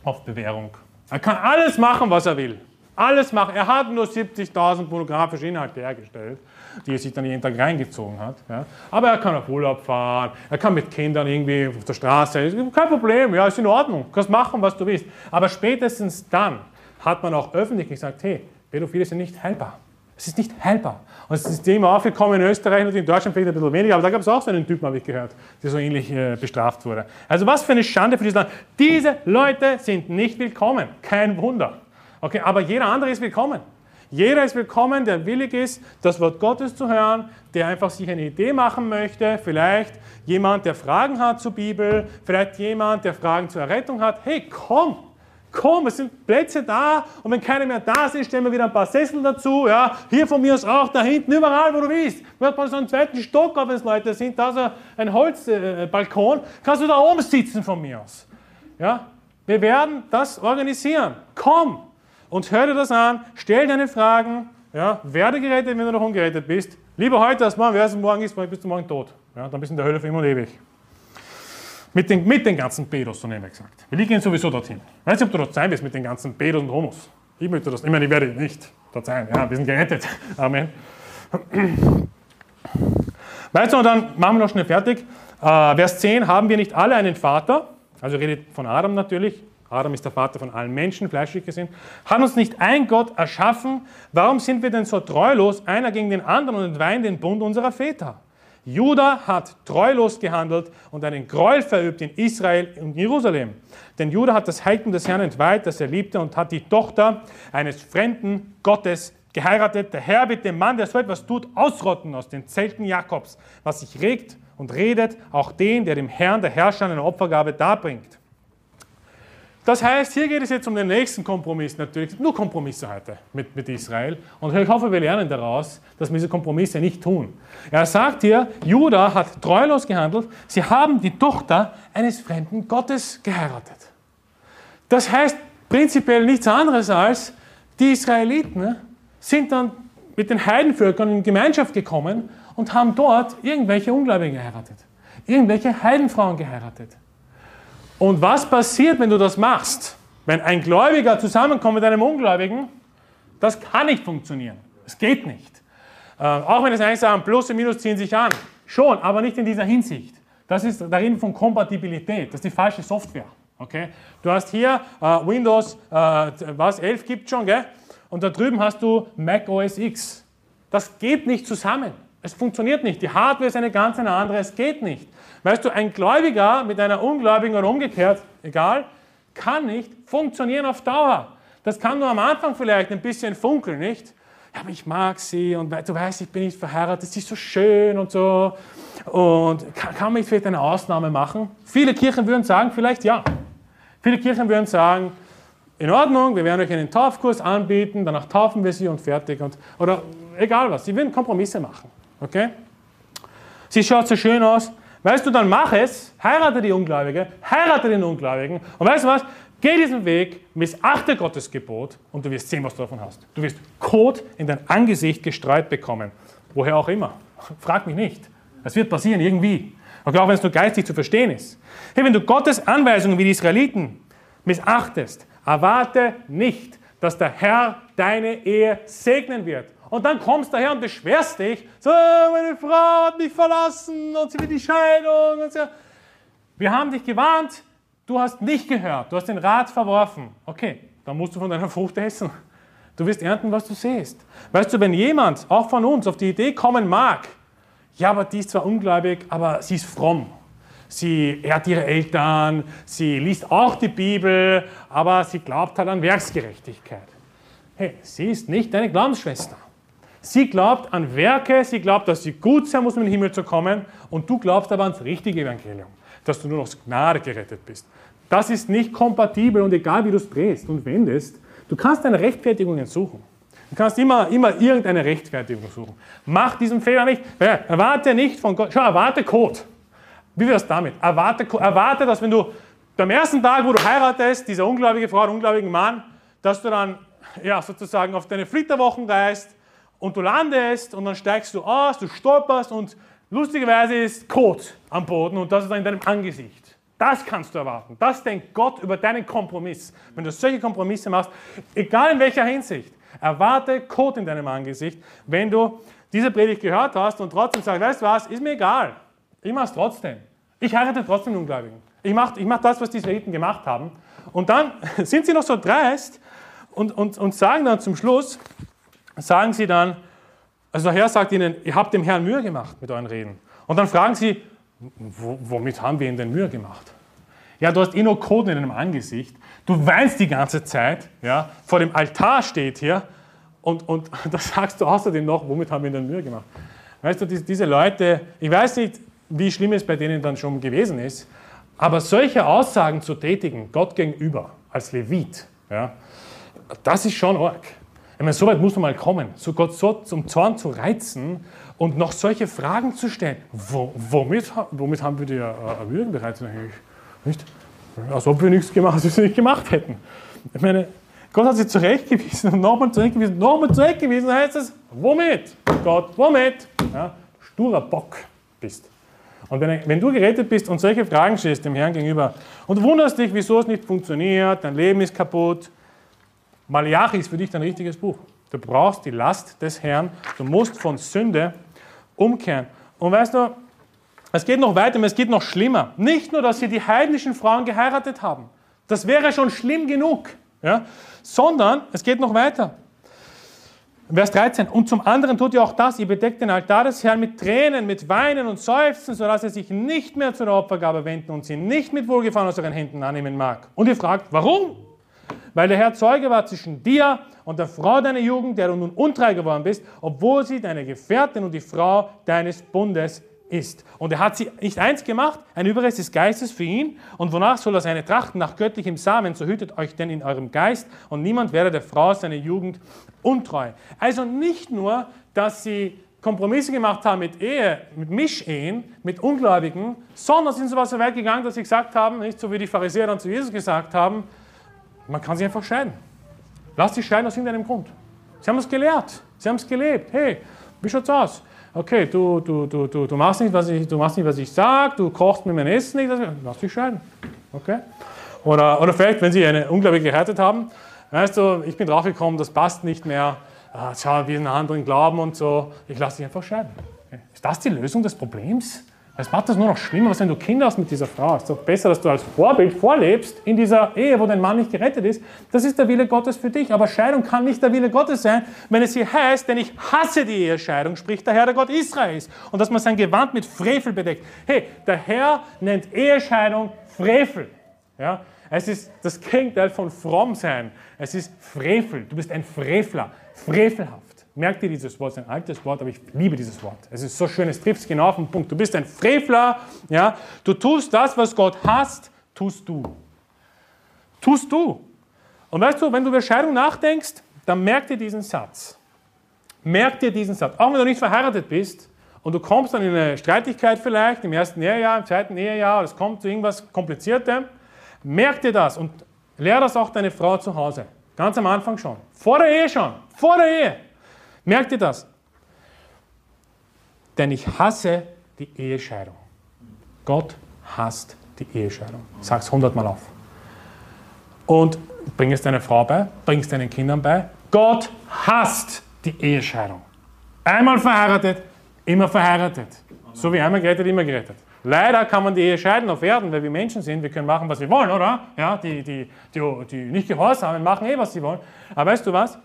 auf Bewährung. Er kann alles machen, was er will. Alles machen. Er hat nur 70.000 pornografische Inhalte hergestellt, die er sich dann jeden Tag reingezogen hat. Ja. Aber er kann auf Urlaub fahren, er kann mit Kindern irgendwie auf der Straße, kein Problem, ja, ist in Ordnung, du kannst machen, was du willst. Aber spätestens dann hat man auch öffentlich gesagt, hey, Pädophile sind nicht heilbar. Es ist nicht heilbar. Und es ist immer aufgekommen in Österreich und in Deutschland vielleicht ein bisschen weniger, aber da gab es auch so einen Typen, habe ich gehört, der so ähnlich äh, bestraft wurde. Also was für eine Schande für dieses Land. Diese Leute sind nicht willkommen. Kein Wunder. Okay, aber jeder andere ist willkommen. Jeder ist willkommen, der willig ist, das Wort Gottes zu hören, der einfach sich eine Idee machen möchte, vielleicht jemand, der Fragen hat zur Bibel, vielleicht jemand, der Fragen zur Errettung hat. Hey, komm, Komm, es sind Plätze da und wenn keine mehr da sind, stellen wir wieder ein paar Sessel dazu. Ja, hier von mir aus auch, da hinten, überall, wo du willst. Wir haben so einen zweiten Stock, wenn es Leute sind, da so ein Holzbalkon, äh, kannst du da oben sitzen von mir aus. Ja, wir werden das organisieren. Komm und hör dir das an, stell deine Fragen, ja, werde gerettet, wenn du noch ungerettet bist. Lieber heute als morgen, wer es morgen ist, bist du morgen tot. Ja, dann bist du in der Hölle für immer und ewig. Mit den, mit den ganzen Pedos, so nehmen wir gesagt. Wir liegen sowieso dorthin. Ich weiß nicht, ob du dort sein wirst mit den ganzen Pedos und Homos. Ich möchte das, ich meine, ich werde nicht dort sein. Ja, wir sind gerettet. Amen. Weißt du, und dann machen wir noch schnell fertig. Äh, Vers 10, haben wir nicht alle einen Vater? Also redet von Adam natürlich. Adam ist der Vater von allen Menschen, fleischlich gesehen. Hat uns nicht ein Gott erschaffen? Warum sind wir denn so treulos, einer gegen den anderen und entweihen den Bund unserer Väter? Juda hat treulos gehandelt und einen Gräuel verübt in Israel und Jerusalem. Denn Juda hat das Heiligtum des Herrn entweiht, das er liebte, und hat die Tochter eines fremden Gottes geheiratet. Der Herr wird dem Mann, der so etwas tut, ausrotten aus den Zelten Jakobs, was sich regt und redet, auch den, der dem Herrn, der Herrscher, eine Opfergabe darbringt. Das heißt, hier geht es jetzt um den nächsten Kompromiss natürlich. Nur Kompromisse heute mit, mit Israel. Und ich hoffe, wir lernen daraus, dass wir diese Kompromisse nicht tun. Er sagt hier, Judah hat treulos gehandelt. Sie haben die Tochter eines fremden Gottes geheiratet. Das heißt prinzipiell nichts anderes als, die Israeliten ne, sind dann mit den Heidenvölkern in Gemeinschaft gekommen und haben dort irgendwelche Ungläubigen geheiratet. Irgendwelche Heidenfrauen geheiratet. Und was passiert, wenn du das machst? Wenn ein Gläubiger zusammenkommt mit einem Ungläubigen, das kann nicht funktionieren. Es geht nicht. Äh, auch wenn es eigentlich sagen, Plus und Minus ziehen sich an. Schon, aber nicht in dieser Hinsicht. Das ist darin von Kompatibilität. Das ist die falsche Software. Okay? Du hast hier äh, Windows, äh, was, 11 gibt schon, gell? Und da drüben hast du Mac OS X. Das geht nicht zusammen. Es funktioniert nicht. Die Hardware ist eine ganz eine andere. Es geht nicht. Weißt du, ein Gläubiger mit einer Ungläubigen oder umgekehrt, egal, kann nicht funktionieren auf Dauer. Das kann nur am Anfang vielleicht ein bisschen funkeln, nicht? Ja, aber ich mag sie und du weißt, ich bin nicht verheiratet, sie ist so schön und so. Und kann, kann man vielleicht eine Ausnahme machen? Viele Kirchen würden sagen, vielleicht ja. Viele Kirchen würden sagen, in Ordnung, wir werden euch einen Taufkurs anbieten, danach taufen wir sie und fertig. Und, oder egal was, sie würden Kompromisse machen. Okay? Sie schaut so schön aus, Weißt du, dann mach es, heirate die Ungläubige, heirate den Ungläubigen und weißt du was? Geh diesen Weg, missachte Gottes Gebot und du wirst sehen, was du davon hast. Du wirst Kot in dein Angesicht gestreut bekommen. Woher auch immer. Frag mich nicht. Es wird passieren, irgendwie. Okay, auch wenn es nur geistig zu verstehen ist. Hey, wenn du Gottes Anweisungen wie die Israeliten missachtest, erwarte nicht, dass der Herr deine Ehe segnen wird. Und dann kommst du daher und beschwerst dich, so, meine Frau hat mich verlassen und sie will die Scheidung und so. Wir haben dich gewarnt, du hast nicht gehört, du hast den Rat verworfen. Okay, dann musst du von deiner Frucht essen. Du wirst ernten, was du siehst. Weißt du, wenn jemand, auch von uns, auf die Idee kommen mag, ja, aber die ist zwar ungläubig, aber sie ist fromm. Sie ehrt ihre Eltern, sie liest auch die Bibel, aber sie glaubt halt an Werksgerechtigkeit. Hey, sie ist nicht deine Glaubensschwester. Sie glaubt an Werke, sie glaubt, dass sie gut sein muss, um in den Himmel zu kommen, und du glaubst aber ans richtige Evangelium, dass du nur aus Gnade gerettet bist. Das ist nicht kompatibel und egal wie du es drehst und wendest, du kannst deine Rechtfertigungen suchen. Du kannst immer, immer irgendeine Rechtfertigung suchen. Mach diesen Fehler nicht. Erwarte nicht von Gott. Schau, erwarte Code. Wie wär's damit? Erwarte, erwarte, dass wenn du beim ersten Tag, wo du heiratest, diese ungläubige Frau, ungläubigen Mann, dass du dann ja, sozusagen auf deine Flitterwochen reist und du landest und dann steigst du aus, du stolperst und lustigerweise ist Kot am Boden und das ist in deinem Angesicht. Das kannst du erwarten. Das denkt Gott über deinen Kompromiss. Wenn du solche Kompromisse machst, egal in welcher Hinsicht, erwarte Kot in deinem Angesicht, wenn du diese Predigt gehört hast und trotzdem sagst, weißt du was, ist mir egal. Ich mache es trotzdem. Ich heirate trotzdem den Ungläubigen. Ich mache ich mach das, was die Israeliten gemacht haben. Und dann sind sie noch so dreist und, und, und sagen dann zum Schluss, sagen sie dann, also der Herr sagt ihnen, ihr habt dem Herrn Mühe gemacht mit euren Reden. Und dann fragen sie, womit haben wir ihnen denn Mühe gemacht? Ja, du hast eh nur Koden in deinem Angesicht. Du weinst die ganze Zeit. Ja, vor dem Altar steht hier. Und, und da sagst du außerdem noch, womit haben wir denn Mühe gemacht? Weißt du, diese Leute, ich weiß nicht, wie schlimm es bei denen dann schon gewesen ist, aber solche Aussagen zu tätigen, Gott gegenüber, als Levit, ja, das ist schon arg. Ich meine, so weit muss man mal kommen, so Gott so zum Zorn zu reizen und noch solche Fragen zu stellen. Wo, womit, womit haben wir dir äh, erwürgen bereits eigentlich? Nicht? Als ob wir nichts gemacht, wir nicht gemacht hätten. Ich meine, Gott hat sie zurechtgewiesen und nochmal zurechtgewiesen, nochmal zurechtgewiesen, heißt es, womit? Gott, womit? Ja, sturer Bock bist. Und wenn, wenn, du gerettet bist und solche Fragen stellst dem Herrn gegenüber und wunderst dich, wieso es nicht funktioniert, dein Leben ist kaputt, Malachi ist für dich dein richtiges Buch. Du brauchst die Last des Herrn. Du musst von Sünde umkehren. Und weißt du, es geht noch weiter, es geht noch schlimmer. Nicht nur, dass sie die heidnischen Frauen geheiratet haben. Das wäre schon schlimm genug. Ja? Sondern es geht noch weiter. Vers 13. Und zum anderen tut ihr auch das, ihr bedeckt den Altar des Herrn mit Tränen, mit Weinen und Seufzen, sodass er sich nicht mehr zu der Opfergabe wenden und sie nicht mit Wohlgefallen aus euren Händen annehmen mag. Und ihr fragt, warum? Weil der Herr Zeuge war zwischen dir und der Frau deiner Jugend, der du nun untreu geworden bist, obwohl sie deine Gefährtin und die Frau deines Bundes ist. Und er hat sie nicht eins gemacht, ein Überrest des Geistes für ihn. Und wonach soll er seine trachten? Nach göttlichem Samen, so hütet euch denn in eurem Geist und niemand werde der Frau seine Jugend untreu. Also nicht nur, dass sie Kompromisse gemacht haben mit Ehe, mit Mischehen, mit Ungläubigen, sondern sind so weit gegangen, dass sie gesagt haben, nicht so wie die Pharisäer dann zu Jesus gesagt haben, man kann sich einfach scheiden. Lass dich scheiden aus irgendeinem Grund. Sie haben es gelehrt, sie haben es gelebt. Hey, wie schaut's aus? okay, du, du, du, du, du machst nicht, was ich, du machst nicht, was ich sage, du kochst mir mein Essen nicht, lass dich scheiden. Okay? Oder, oder vielleicht, wenn sie eine unglaublich geheiratet haben, weißt du, ich bin draufgekommen, das passt nicht mehr, ah, schau, wir sind anderen Glauben und so, ich lasse dich einfach scheiden. Okay? Ist das die Lösung des Problems? Es macht das nur noch schlimmer, was wenn du Kinder hast mit dieser Frau. Es ist doch besser, dass du als Vorbild vorlebst in dieser Ehe, wo dein Mann nicht gerettet ist. Das ist der Wille Gottes für dich. Aber Scheidung kann nicht der Wille Gottes sein, wenn es hier heißt, denn ich hasse die Ehescheidung, spricht der Herr, der Gott Israels. Und dass man sein Gewand mit Frevel bedeckt. Hey, der Herr nennt Ehescheidung Frevel. Ja? Es ist das Gegenteil von fromm sein. Es ist Frevel. Du bist ein Frevler, frevelhaft. Merkt ihr dieses Wort? Ist ein altes Wort, aber ich liebe dieses Wort. Es ist so schön, es trifft es genau auf den Punkt. Du bist ein Frevler, ja. Du tust das, was Gott hasst, tust du. Tust du. Und weißt du, wenn du über Scheidung nachdenkst, dann merk dir diesen Satz. Merk dir diesen Satz. Auch wenn du nicht verheiratet bist und du kommst dann in eine Streitigkeit vielleicht, im ersten Ehejahr, im zweiten Ehejahr, es kommt zu irgendwas Kompliziertem, merk dir das und lehr das auch deine Frau zu Hause. Ganz am Anfang schon. Vor der Ehe schon. Vor der Ehe. Merkt ihr das? Denn ich hasse die Ehescheidung. Gott hasst die Ehescheidung. Sag es hundertmal auf. Und bring es deiner Frau bei, bring es deinen Kindern bei. Gott hasst die Ehescheidung. Einmal verheiratet, immer verheiratet. So wie einmal gerettet, immer gerettet. Leider kann man die Ehe scheiden auf Erden, weil wir Menschen sind. Wir können machen, was wir wollen, oder? Ja, die, die, die, die nicht gehorsam machen eh, was sie wollen. Aber weißt du was?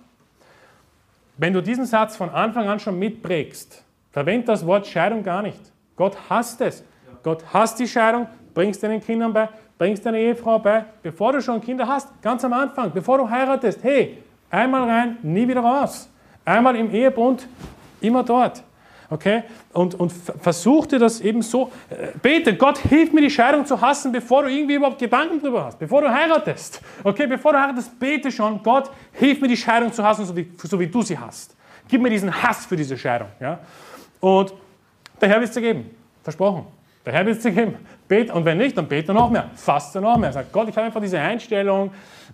Wenn du diesen Satz von Anfang an schon mitprägst, verwend das Wort Scheidung gar nicht. Gott hasst es. Gott hasst die Scheidung, bringst deinen Kindern bei, bringst deine Ehefrau bei, bevor du schon Kinder hast, ganz am Anfang, bevor du heiratest, hey, einmal rein, nie wieder raus. Einmal im Ehebund, immer dort. Okay? Und, und versuch dir das eben so. Äh, bete, Gott, hilf mir, die Scheidung zu hassen, bevor du irgendwie überhaupt Gedanken drüber hast, bevor du heiratest. Okay, bevor du heiratest, bete schon, Gott, hilf mir, die Scheidung zu hassen, so wie, so wie du sie hast. Gib mir diesen Hass für diese Scheidung. Ja? Und der Herr wird es dir geben. Versprochen. Der Herr wird es dir geben. Bete, und wenn nicht, dann bete noch mehr. Faste noch mehr. Sag, Gott, ich habe einfach diese Einstellung.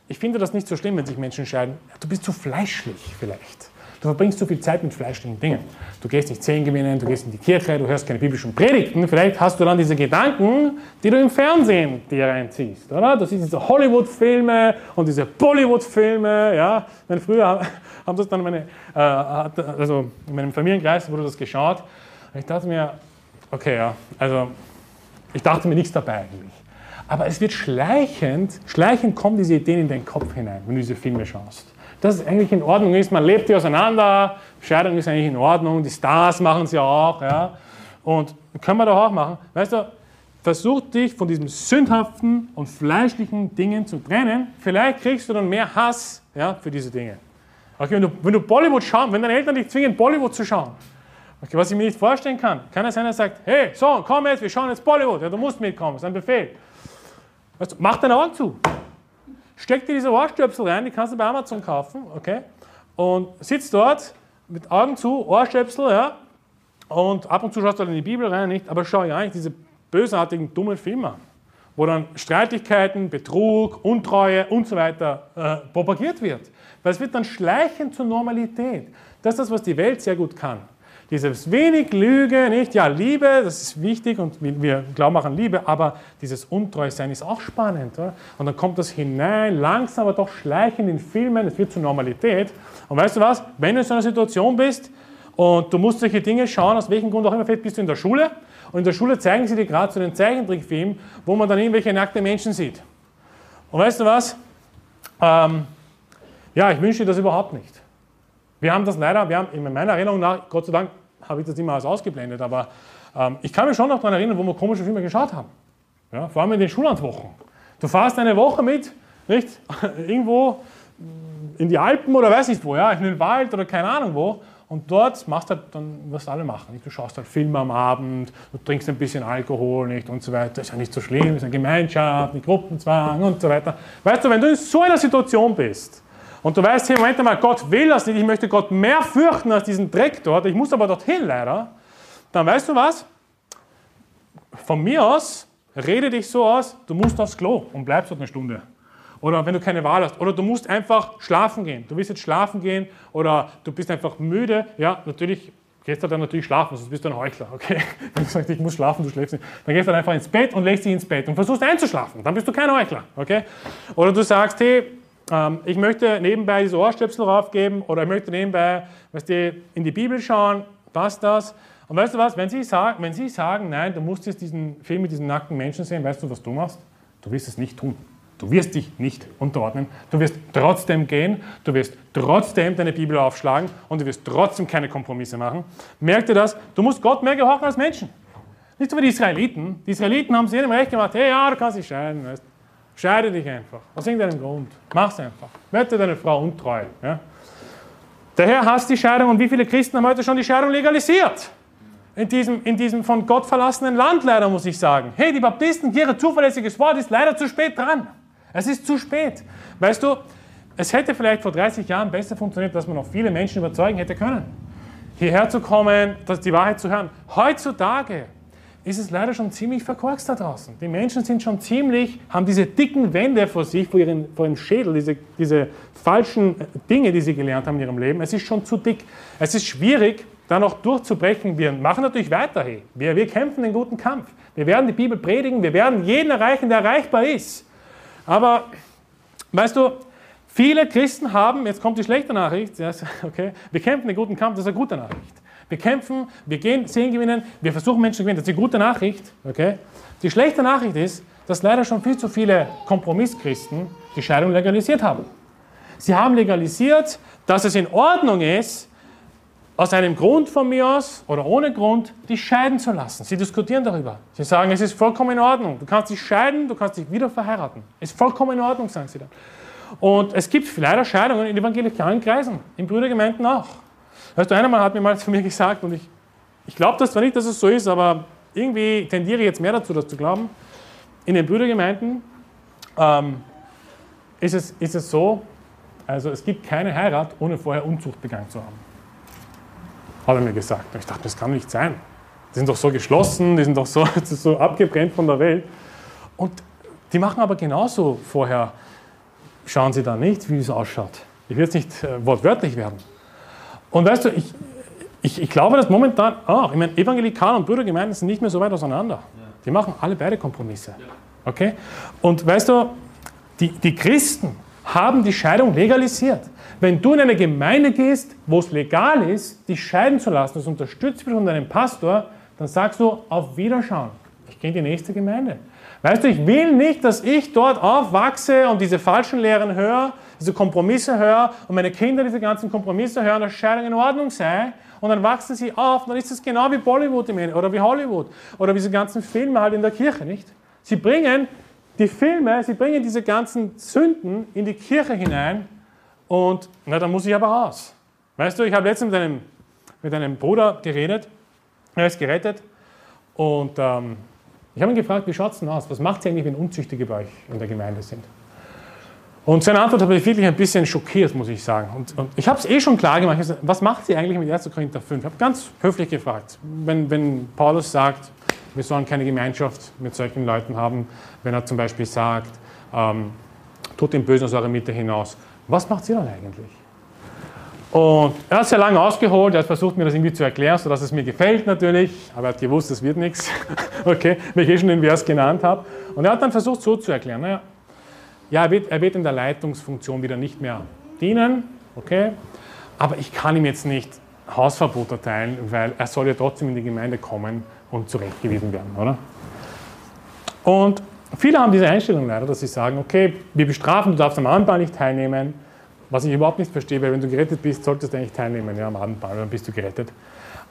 Ich finde das nicht so schlimm, wenn sich Menschen scheiden. Du bist zu fleischlich vielleicht. Du verbringst zu viel Zeit mit fleischlichen Dingen. Du gehst nicht zehn gewinnen, du gehst in die Kirche, du hörst keine biblischen Predigten. Vielleicht hast du dann diese Gedanken, die du im Fernsehen dir reinziehst, oder? Du siehst diese Hollywood-Filme und diese Bollywood-Filme, ja. Früher haben das dann meine, äh, also in meinem Familienkreis wurde das geschaut. Ich dachte mir, okay, ja, also ich dachte mir nichts dabei eigentlich. Aber es wird schleichend, schleichend kommen diese Ideen in deinen Kopf hinein, wenn du diese Filme schaust dass es eigentlich in Ordnung ist. Man lebt hier auseinander, Scheidung ist eigentlich in Ordnung, die Stars machen es ja auch. Ja? Und können wir doch auch machen. Weißt du, versuch dich von diesen sündhaften und fleischlichen Dingen zu trennen. Vielleicht kriegst du dann mehr Hass ja, für diese Dinge. Okay, wenn, du, wenn du Bollywood schaust, wenn deine Eltern dich zwingen, Bollywood zu schauen, okay, was ich mir nicht vorstellen kann, kann es sein, dass er sagt, hey, so, komm jetzt, wir schauen jetzt Bollywood. Ja, du musst mitkommen, das ist ein Befehl. Weißt du, mach deine Augen zu. Steck dir diese Ohrstöpsel rein, die kannst du bei Amazon kaufen, okay? Und sitzt dort mit Augen zu, Ohrstöpsel, ja? Und ab und zu schaust du in die Bibel rein, nicht? Aber schau ja eigentlich diese bösartigen, dummen Filme an, wo dann Streitigkeiten, Betrug, Untreue und so weiter äh, propagiert wird. Weil es wird dann schleichend zur Normalität. Das ist das, was die Welt sehr gut kann. Dieses wenig Lüge, nicht? Ja, Liebe, das ist wichtig und wir glauben auch an Liebe, aber dieses Untreusein ist auch spannend. Oder? Und dann kommt das hinein, langsam, aber doch schleichend in Filmen, es wird zur Normalität. Und weißt du was? Wenn du in so einer Situation bist und du musst solche Dinge schauen, aus welchem Grund auch immer, vielleicht bist du in der Schule und in der Schule zeigen sie dir gerade so einen Zeichentrickfilm, wo man dann irgendwelche nackte Menschen sieht. Und weißt du was? Ähm, ja, ich wünsche dir das überhaupt nicht. Wir haben das leider, wir haben in meiner Erinnerung nach, Gott sei Dank habe ich das immer alles ausgeblendet, aber ähm, ich kann mich schon noch daran erinnern, wo wir komische Filme geschaut haben. Ja, vor allem in den Schullandwochen. Du fährst eine Woche mit, nicht? Irgendwo in die Alpen oder weiß nicht wo, ja, in den Wald oder keine Ahnung wo. Und dort machst du halt dann, was alle machen. Nicht? Du schaust halt Filme am Abend, du trinkst ein bisschen Alkohol nicht und so weiter. Ist ja nicht so schlimm, ist eine Gemeinschaft, ein Gruppenzwang und so weiter. Weißt du, wenn du in so einer Situation bist und du weißt, hey, Moment mal, Gott will das nicht, ich möchte Gott mehr fürchten als diesen Dreck dort, ich muss aber dorthin leider, dann weißt du was? Von mir aus, rede dich so aus, du musst aufs Klo und bleibst dort eine Stunde. Oder wenn du keine Wahl hast. Oder du musst einfach schlafen gehen. Du willst jetzt schlafen gehen oder du bist einfach müde. Ja, natürlich gehst du dann natürlich schlafen, sonst bist du ein Heuchler. Okay? Wenn du sagst, ich muss schlafen, du schläfst nicht. Dann gehst du dann einfach ins Bett und legst dich ins Bett und versuchst einzuschlafen. Dann bist du kein Heuchler. Okay? Oder du sagst, hey, ähm, ich möchte nebenbei diese Ohrstöpsel raufgeben oder ich möchte nebenbei weißt du, in die Bibel schauen, passt das? Und weißt du was, wenn Sie, sagen, wenn Sie sagen, nein, du musst jetzt diesen Film mit diesen nackten Menschen sehen, weißt du, was du machst? Du wirst es nicht tun. Du wirst dich nicht unterordnen. Du wirst trotzdem gehen. Du wirst trotzdem deine Bibel aufschlagen und du wirst trotzdem keine Kompromisse machen. Merk dir das? Du musst Gott mehr gehorchen als Menschen. Nicht so wie die Israeliten. Die Israeliten haben es jedem recht gemacht. Hey, ja, du kannst dich scheiden. Weißt. Scheide dich einfach. Aus irgendeinem Grund. Mach's einfach. Werde deine Frau untreu. Ja? Der Herr hasst die Scheidung und wie viele Christen haben heute schon die Scheidung legalisiert? In diesem, in diesem von Gott verlassenen Land leider, muss ich sagen. Hey, die Baptisten, ihr zuverlässiges Wort ist leider zu spät dran. Es ist zu spät. Weißt du, es hätte vielleicht vor 30 Jahren besser funktioniert, dass man noch viele Menschen überzeugen hätte können, hierher zu kommen, die Wahrheit zu hören. Heutzutage ist es leider schon ziemlich verkorkst da draußen. Die Menschen sind schon ziemlich, haben diese dicken Wände vor sich, vor, ihren, vor ihrem Schädel, diese, diese falschen Dinge, die sie gelernt haben in ihrem Leben. Es ist schon zu dick. Es ist schwierig, da noch durchzubrechen. Wir machen natürlich weiter. Hey. Wir, wir kämpfen den guten Kampf. Wir werden die Bibel predigen. Wir werden jeden erreichen, der erreichbar ist. Aber, weißt du, viele Christen haben, jetzt kommt die schlechte Nachricht, okay, wir kämpfen den guten Kampf, das ist eine gute Nachricht. Wir kämpfen, wir gehen, sehen gewinnen, wir versuchen Menschen zu gewinnen, das ist die gute Nachricht, okay. Die schlechte Nachricht ist, dass leider schon viel zu viele Kompromisschristen die Scheidung legalisiert haben. Sie haben legalisiert, dass es in Ordnung ist, aus einem Grund von mir aus oder ohne Grund dich scheiden zu lassen. Sie diskutieren darüber. Sie sagen, es ist vollkommen in Ordnung. Du kannst dich scheiden, du kannst dich wieder verheiraten. Es ist vollkommen in Ordnung, sagen sie dann. Und es gibt leider Scheidungen in evangelikalen Kreisen, in Brüdergemeinden auch. Weißt du, einer hat mir mal zu mir gesagt, und ich, ich glaube das zwar nicht, dass es so ist, aber irgendwie tendiere ich jetzt mehr dazu, das zu glauben. In den Brüdergemeinden ähm, ist, es, ist es so, also es gibt keine Heirat, ohne vorher Unzucht begangen zu haben hat er mir gesagt. Und ich dachte, das kann nicht sein. Die sind doch so geschlossen, die sind doch so, so abgebrennt von der Welt. Und die machen aber genauso vorher, schauen sie da nicht, wie es ausschaut. Ich will jetzt nicht äh, wortwörtlich werden. Und weißt du, ich, ich, ich glaube, dass momentan auch, ich meine, Evangelikal und Bürgergemeinden sind nicht mehr so weit auseinander. Die machen alle beide Kompromisse. Okay? Und weißt du, die, die Christen haben die Scheidung legalisiert. Wenn du in eine Gemeinde gehst, wo es legal ist, dich scheiden zu lassen, das unterstützt wird von deinem Pastor, dann sagst du auf Wiederschauen. Ich gehe in die nächste Gemeinde. Weißt du, ich will nicht, dass ich dort aufwachse und diese falschen Lehren höre, diese Kompromisse höre und meine Kinder diese ganzen Kompromisse hören, dass Scheidung in Ordnung sei. Und dann wachsen sie auf, dann ist es genau wie Bollywood oder wie Hollywood oder wie diese ganzen Filme halt in der Kirche, nicht? Sie bringen die Filme, sie bringen diese ganzen Sünden in die Kirche hinein und na, dann muss ich aber raus. Weißt du, ich habe letztens mit einem, mit einem Bruder geredet, er ist gerettet und ähm, ich habe ihn gefragt, wie schaut es denn aus? Was macht sie eigentlich, wenn Unzüchtige bei euch in der Gemeinde sind? Und seine Antwort hat mich wirklich ein bisschen schockiert, muss ich sagen. Und, und ich habe es eh schon klar gemacht. Was macht sie eigentlich mit 1. Korinther 5? Ich habe ganz höflich gefragt. Wenn, wenn Paulus sagt, wir sollen keine Gemeinschaft mit solchen Leuten haben, wenn er zum Beispiel sagt, ähm, tut den Bösen aus eurer Mitte hinaus, was macht sie dann eigentlich? Und er hat sehr lange ausgeholt, er hat versucht, mir das irgendwie zu erklären, sodass es mir gefällt natürlich, aber er hat gewusst, es wird nichts, okay, weil ich eh schon den Vers genannt habe. Und er hat dann versucht, so zu erklären, naja, ja, er wird, er wird in der Leitungsfunktion wieder nicht mehr dienen, okay, aber ich kann ihm jetzt nicht Hausverbot erteilen, weil er soll ja trotzdem in die Gemeinde kommen und zurechtgewiesen werden, oder? Und viele haben diese Einstellung leider, dass sie sagen, okay, wir bestrafen, du darfst am Abendmahl nicht teilnehmen, was ich überhaupt nicht verstehe, weil wenn du gerettet bist, solltest du eigentlich teilnehmen ja, am Abendmahl, dann bist du gerettet.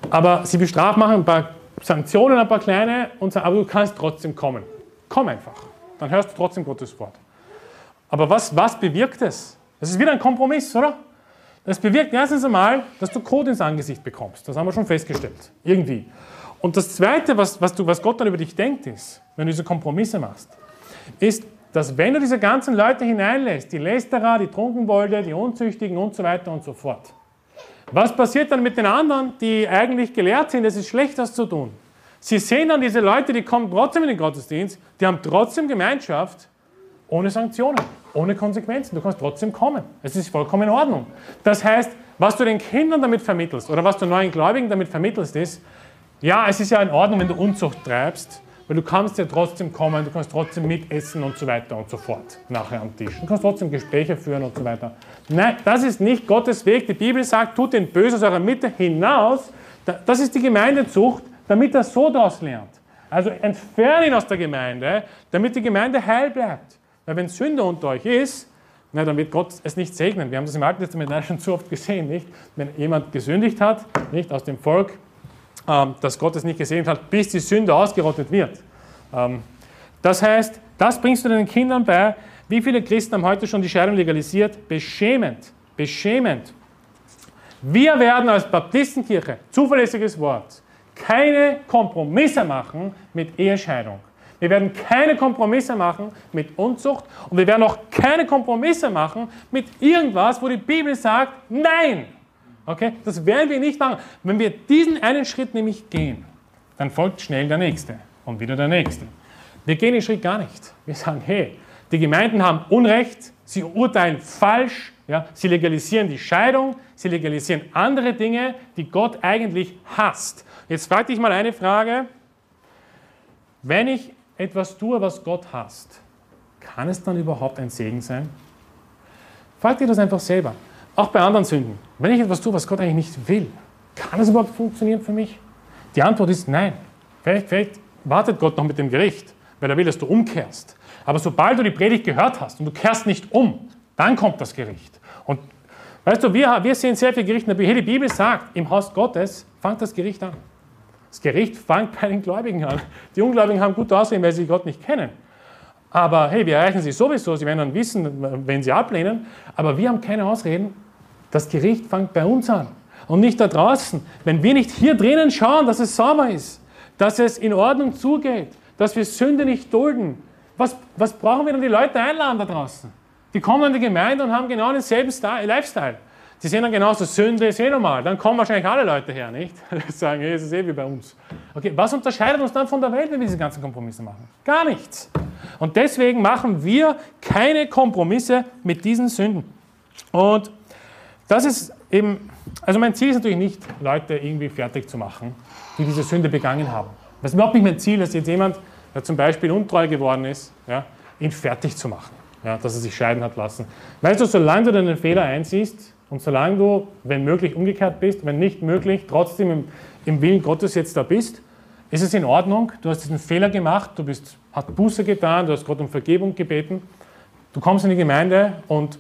Aber sie bestrafen, machen ein paar Sanktionen, ein paar kleine, und sagen, aber du kannst trotzdem kommen. Komm einfach. Dann hörst du trotzdem Gottes Wort. Aber was, was bewirkt es? Das ist wieder ein Kompromiss, oder? Das bewirkt erstens einmal, dass du Code ins Angesicht bekommst. Das haben wir schon festgestellt. Irgendwie. Und das Zweite, was, was, du, was Gott dann über dich denkt, ist, wenn du diese Kompromisse machst, ist, dass wenn du diese ganzen Leute hineinlässt, die Lästerer, die Trunkenbolde, die Unzüchtigen und so weiter und so fort, was passiert dann mit den anderen, die eigentlich gelehrt sind, es ist schlecht, das zu tun? Sie sehen dann diese Leute, die kommen trotzdem in den Gottesdienst, die haben trotzdem Gemeinschaft, ohne Sanktionen, ohne Konsequenzen. Du kannst trotzdem kommen. Es ist vollkommen in Ordnung. Das heißt, was du den Kindern damit vermittelst oder was du neuen Gläubigen damit vermittelst, ist, ja, es ist ja in Ordnung, wenn du Unzucht treibst, weil du kannst ja trotzdem kommen, du kannst trotzdem mitessen und so weiter und so fort nachher am Tisch. Du kannst trotzdem Gespräche führen und so weiter. Nein, das ist nicht Gottes Weg. Die Bibel sagt, tut den Bösen aus eurer Mitte hinaus. Das ist die Gemeindezucht, damit er so das lernt. Also entferne ihn aus der Gemeinde, damit die Gemeinde heil bleibt. Weil wenn Sünde unter euch ist, na, dann wird Gott es nicht segnen. Wir haben das im Alten Testament schon zu oft gesehen, nicht? Wenn jemand gesündigt hat, nicht aus dem Volk, ähm, dass Gott es nicht gesegnet hat, bis die Sünde ausgerottet wird. Ähm, das heißt, das bringst du den Kindern bei. Wie viele Christen haben heute schon die Scheidung legalisiert? Beschämend. Beschämend. Wir werden als Baptistenkirche, zuverlässiges Wort, keine Kompromisse machen mit Ehescheidung. Wir werden keine Kompromisse machen mit Unzucht und wir werden auch keine Kompromisse machen mit irgendwas, wo die Bibel sagt, nein. Okay? Das werden wir nicht machen. Wenn wir diesen einen Schritt nämlich gehen, dann folgt schnell der nächste und wieder der nächste. Wir gehen den Schritt gar nicht. Wir sagen, hey, die Gemeinden haben Unrecht, sie urteilen falsch, ja, sie legalisieren die Scheidung, sie legalisieren andere Dinge, die Gott eigentlich hasst. Jetzt frage ich mal eine Frage. Wenn ich etwas tue, was Gott hasst, kann es dann überhaupt ein Segen sein? Frag dir das einfach selber. Auch bei anderen Sünden. Wenn ich etwas tue, was Gott eigentlich nicht will, kann es überhaupt funktionieren für mich? Die Antwort ist nein. Vielleicht, vielleicht wartet Gott noch mit dem Gericht, weil er will, dass du umkehrst. Aber sobald du die Predigt gehört hast und du kehrst nicht um, dann kommt das Gericht. Und weißt du, wir, wir sehen sehr viele Gerichte in der Bibel. Die Bibel sagt, im Haus Gottes fängt das Gericht an. Das Gericht fängt bei den Gläubigen an. Die Ungläubigen haben gut aussehen, weil sie Gott nicht kennen. Aber hey, wir erreichen sie sowieso, sie werden dann wissen, wenn sie ablehnen. Aber wir haben keine Ausreden. Das Gericht fängt bei uns an und nicht da draußen. Wenn wir nicht hier drinnen schauen, dass es sauber ist, dass es in Ordnung zugeht, dass wir Sünde nicht dulden, was, was brauchen wir denn die Leute einladen da draußen? Die kommen in die Gemeinde und haben genau denselben Style, Lifestyle. Die sehen dann genauso, Sünde ist eh normal. Dann kommen wahrscheinlich alle Leute her, nicht? Die sagen, es ist eh wie bei uns. Okay, was unterscheidet uns dann von der Welt, wenn wir diese ganzen Kompromisse machen? Gar nichts. Und deswegen machen wir keine Kompromisse mit diesen Sünden. Und das ist eben, also mein Ziel ist natürlich nicht, Leute irgendwie fertig zu machen, die diese Sünde begangen haben. Das ist überhaupt nicht mein Ziel, dass jetzt jemand, der zum Beispiel untreu geworden ist, ja, ihn fertig zu machen, ja, dass er sich scheiden hat lassen. Weißt du, solange du deinen Fehler einsiehst, und solange du, wenn möglich, umgekehrt bist, wenn nicht möglich, trotzdem im, im Willen Gottes jetzt da bist, ist es in Ordnung. Du hast diesen Fehler gemacht, du bist, hast Buße getan, du hast Gott um Vergebung gebeten. Du kommst in die Gemeinde und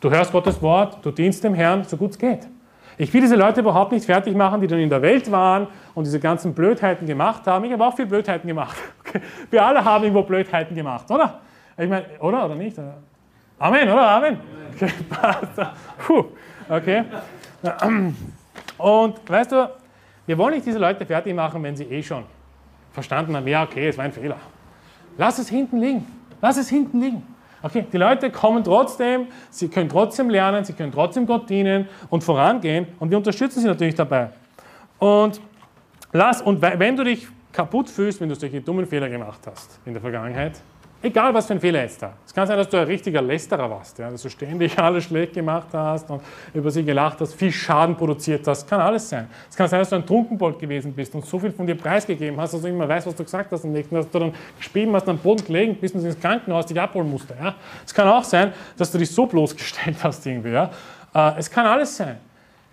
du hörst Gottes Wort, du dienst dem Herrn, so gut es geht. Ich will diese Leute überhaupt nicht fertig machen, die dann in der Welt waren und diese ganzen Blödheiten gemacht haben. Ich habe auch viel Blödheiten gemacht. Wir alle haben irgendwo Blödheiten gemacht, oder? Ich meine, oder oder nicht? Amen, oder? Amen. Okay, Puh. okay. Und weißt du, wir wollen nicht diese Leute fertig machen, wenn sie eh schon verstanden haben, ja, okay, es war ein Fehler. Lass es hinten liegen. Lass es hinten liegen. Okay, die Leute kommen trotzdem, sie können trotzdem lernen, sie können trotzdem Gott dienen und vorangehen und wir unterstützen sie natürlich dabei. Und lass, und wenn du dich kaputt fühlst, wenn du solche dummen Fehler gemacht hast in der Vergangenheit, Egal, was für ein Fehler jetzt da. Es kann sein, dass du ein richtiger Lästerer warst, ja, dass du ständig alles schlecht gemacht hast und über sie gelacht hast, viel Schaden produziert hast. Kann alles sein. Es kann sein, dass du ein Trunkenbold gewesen bist und so viel von dir preisgegeben hast, dass du immer weißt, was du gesagt hast am nächsten, dass du dann gespielt hast, am Boden gelegen bist und ins Krankenhaus dich abholen musst. Ja. Es kann auch sein, dass du dich so bloßgestellt hast irgendwie. Ja. Äh, es kann alles sein.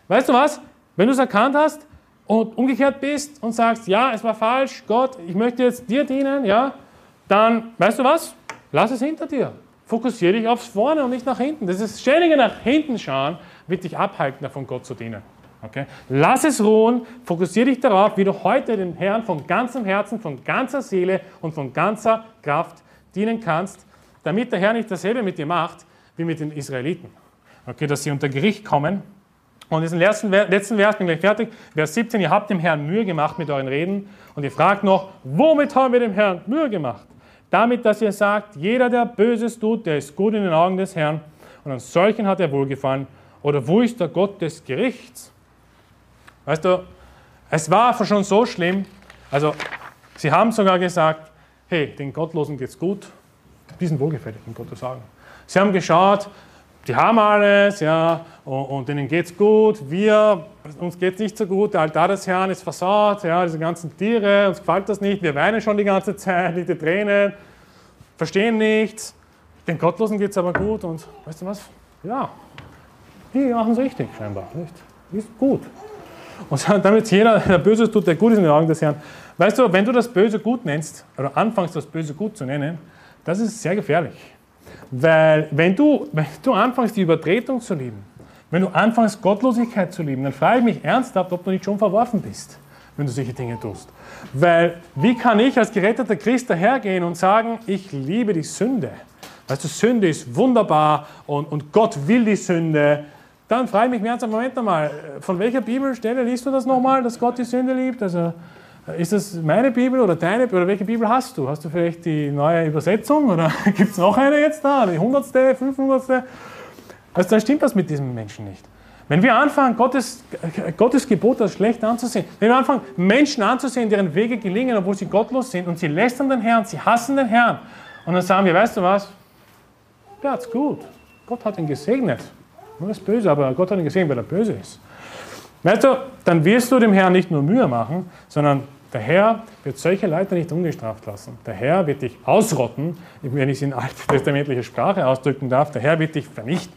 Weißt du was? Wenn du es erkannt hast und umgekehrt bist und sagst, ja, es war falsch, Gott, ich möchte jetzt dir dienen, ja, dann, weißt du was? Lass es hinter dir. Fokussiere dich aufs Vorne und nicht nach hinten. Das ist ständige nach hinten schauen, wird dich abhalten, davon Gott zu dienen. Okay? Lass es ruhen, fokussiere dich darauf, wie du heute den Herrn von ganzem Herzen, von ganzer Seele und von ganzer Kraft dienen kannst, damit der Herr nicht dasselbe mit dir macht wie mit den Israeliten. Okay, dass sie unter Gericht kommen. Und diesen letzten, letzten Vers, bin gleich fertig, Vers 17, ihr habt dem Herrn Mühe gemacht mit euren Reden und ihr fragt noch, womit haben wir dem Herrn Mühe gemacht? Damit, dass ihr sagt, jeder, der Böses tut, der ist gut in den Augen des Herrn und an solchen hat er wohlgefallen. Oder wo ist der Gott des Gerichts? Weißt du, es war schon so schlimm, also sie haben sogar gesagt, hey, den Gottlosen geht's gut, die sind wohlgefällig in Gottes Augen. Sie haben geschaut, die haben alles, ja, und, und denen geht's gut. Wir, uns geht's nicht so gut. Der Altar des Herrn ist versaut, ja, diese ganzen Tiere, uns gefällt das nicht. Wir weinen schon die ganze Zeit, die Tränen, verstehen nichts. Den Gottlosen geht's aber gut und weißt du was? Ja, die machen es richtig scheinbar, nicht? Ist gut. Und damit jeder, der Böses tut, der gut ist in den Augen des Herrn. Weißt du, wenn du das Böse gut nennst, oder anfängst, das Böse gut zu nennen, das ist sehr gefährlich. Weil wenn du, wenn du anfängst, die Übertretung zu lieben, wenn du anfängst, Gottlosigkeit zu lieben, dann frage ich mich ernsthaft, ob du nicht schon verworfen bist, wenn du solche Dinge tust. Weil wie kann ich als geretteter Christ dahergehen und sagen, ich liebe die Sünde? Weißt du, Sünde ist wunderbar und, und Gott will die Sünde. Dann frage ich mich ernsthaft, Moment einmal, von welcher Bibelstelle liest du das nochmal, dass Gott die Sünde liebt? Also ist das meine Bibel oder deine oder welche Bibel hast du? Hast du vielleicht die neue Übersetzung oder gibt es noch eine jetzt da? Die hundertste, fünfhundertste? Also dann stimmt das mit diesem Menschen nicht. Wenn wir anfangen, Gottes, Gottes Gebot als schlecht anzusehen, wenn wir anfangen, Menschen anzusehen, deren Wege gelingen, obwohl sie gottlos sind und sie lästern den Herrn, sie hassen den Herrn, und dann sagen wir, weißt du was? Hat's gut. Gott hat ihn gesegnet. Er ist böse, aber Gott hat ihn gesegnet, weil er böse ist. Weißt du, dann wirst du dem Herrn nicht nur Mühe machen, sondern der Herr wird solche Leute nicht ungestraft lassen. Der Herr wird dich ausrotten, wenn ich es in alttestamentlicher Sprache ausdrücken darf. Der Herr wird dich vernichten.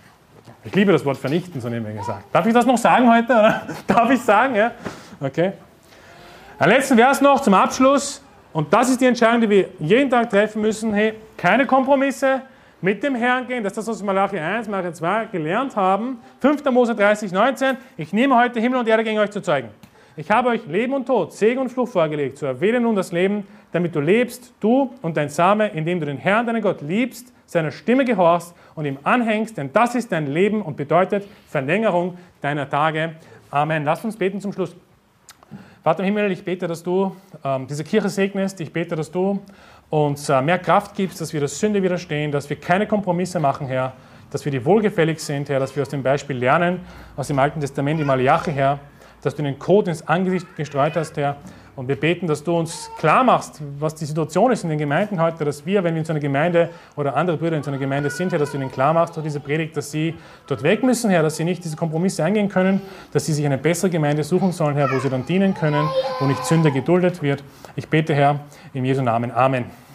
Ich liebe das Wort vernichten, so wir gesagt. Darf ich das noch sagen heute? Oder? Darf ich sagen? Ja? Okay. Ein letzten Vers noch zum Abschluss. Und das ist die Entscheidung, die wir jeden Tag treffen müssen. Hey, keine Kompromisse mit dem Herrn gehen. Das ist das, was wir Malachi 1, Malachi 2 gelernt haben. 5. Mose 30, 19. Ich nehme heute Himmel und Erde gegen euch zu zeugen. Ich habe euch Leben und Tod, Segen und Fluch vorgelegt. So erwähle nun das Leben, damit du lebst, du und dein Same, indem du den Herrn, deinen Gott, liebst, seiner Stimme gehorchst und ihm anhängst, denn das ist dein Leben und bedeutet Verlängerung deiner Tage. Amen. Lass uns beten zum Schluss. Vater im Himmel, ich bete, dass du ähm, diese Kirche segnest. Ich bete, dass du uns äh, mehr Kraft gibst, dass wir der Sünde widerstehen, dass wir keine Kompromisse machen, Herr, dass wir dir wohlgefällig sind, Herr, dass wir aus dem Beispiel lernen, aus dem Alten Testament, die Malachi, Herr, dass du den Code ins Angesicht gestreut hast, Herr. Und wir beten, dass du uns klar machst, was die Situation ist in den Gemeinden heute, dass wir, wenn wir in so einer Gemeinde oder andere Brüder in so einer Gemeinde sind, Herr, dass du ihnen klar machst durch diese Predigt, dass sie dort weg müssen, Herr, dass sie nicht diese Kompromisse eingehen können, dass sie sich eine bessere Gemeinde suchen sollen, Herr, wo sie dann dienen können, wo nicht Sünde geduldet wird. Ich bete, Herr, in Jesu Namen. Amen.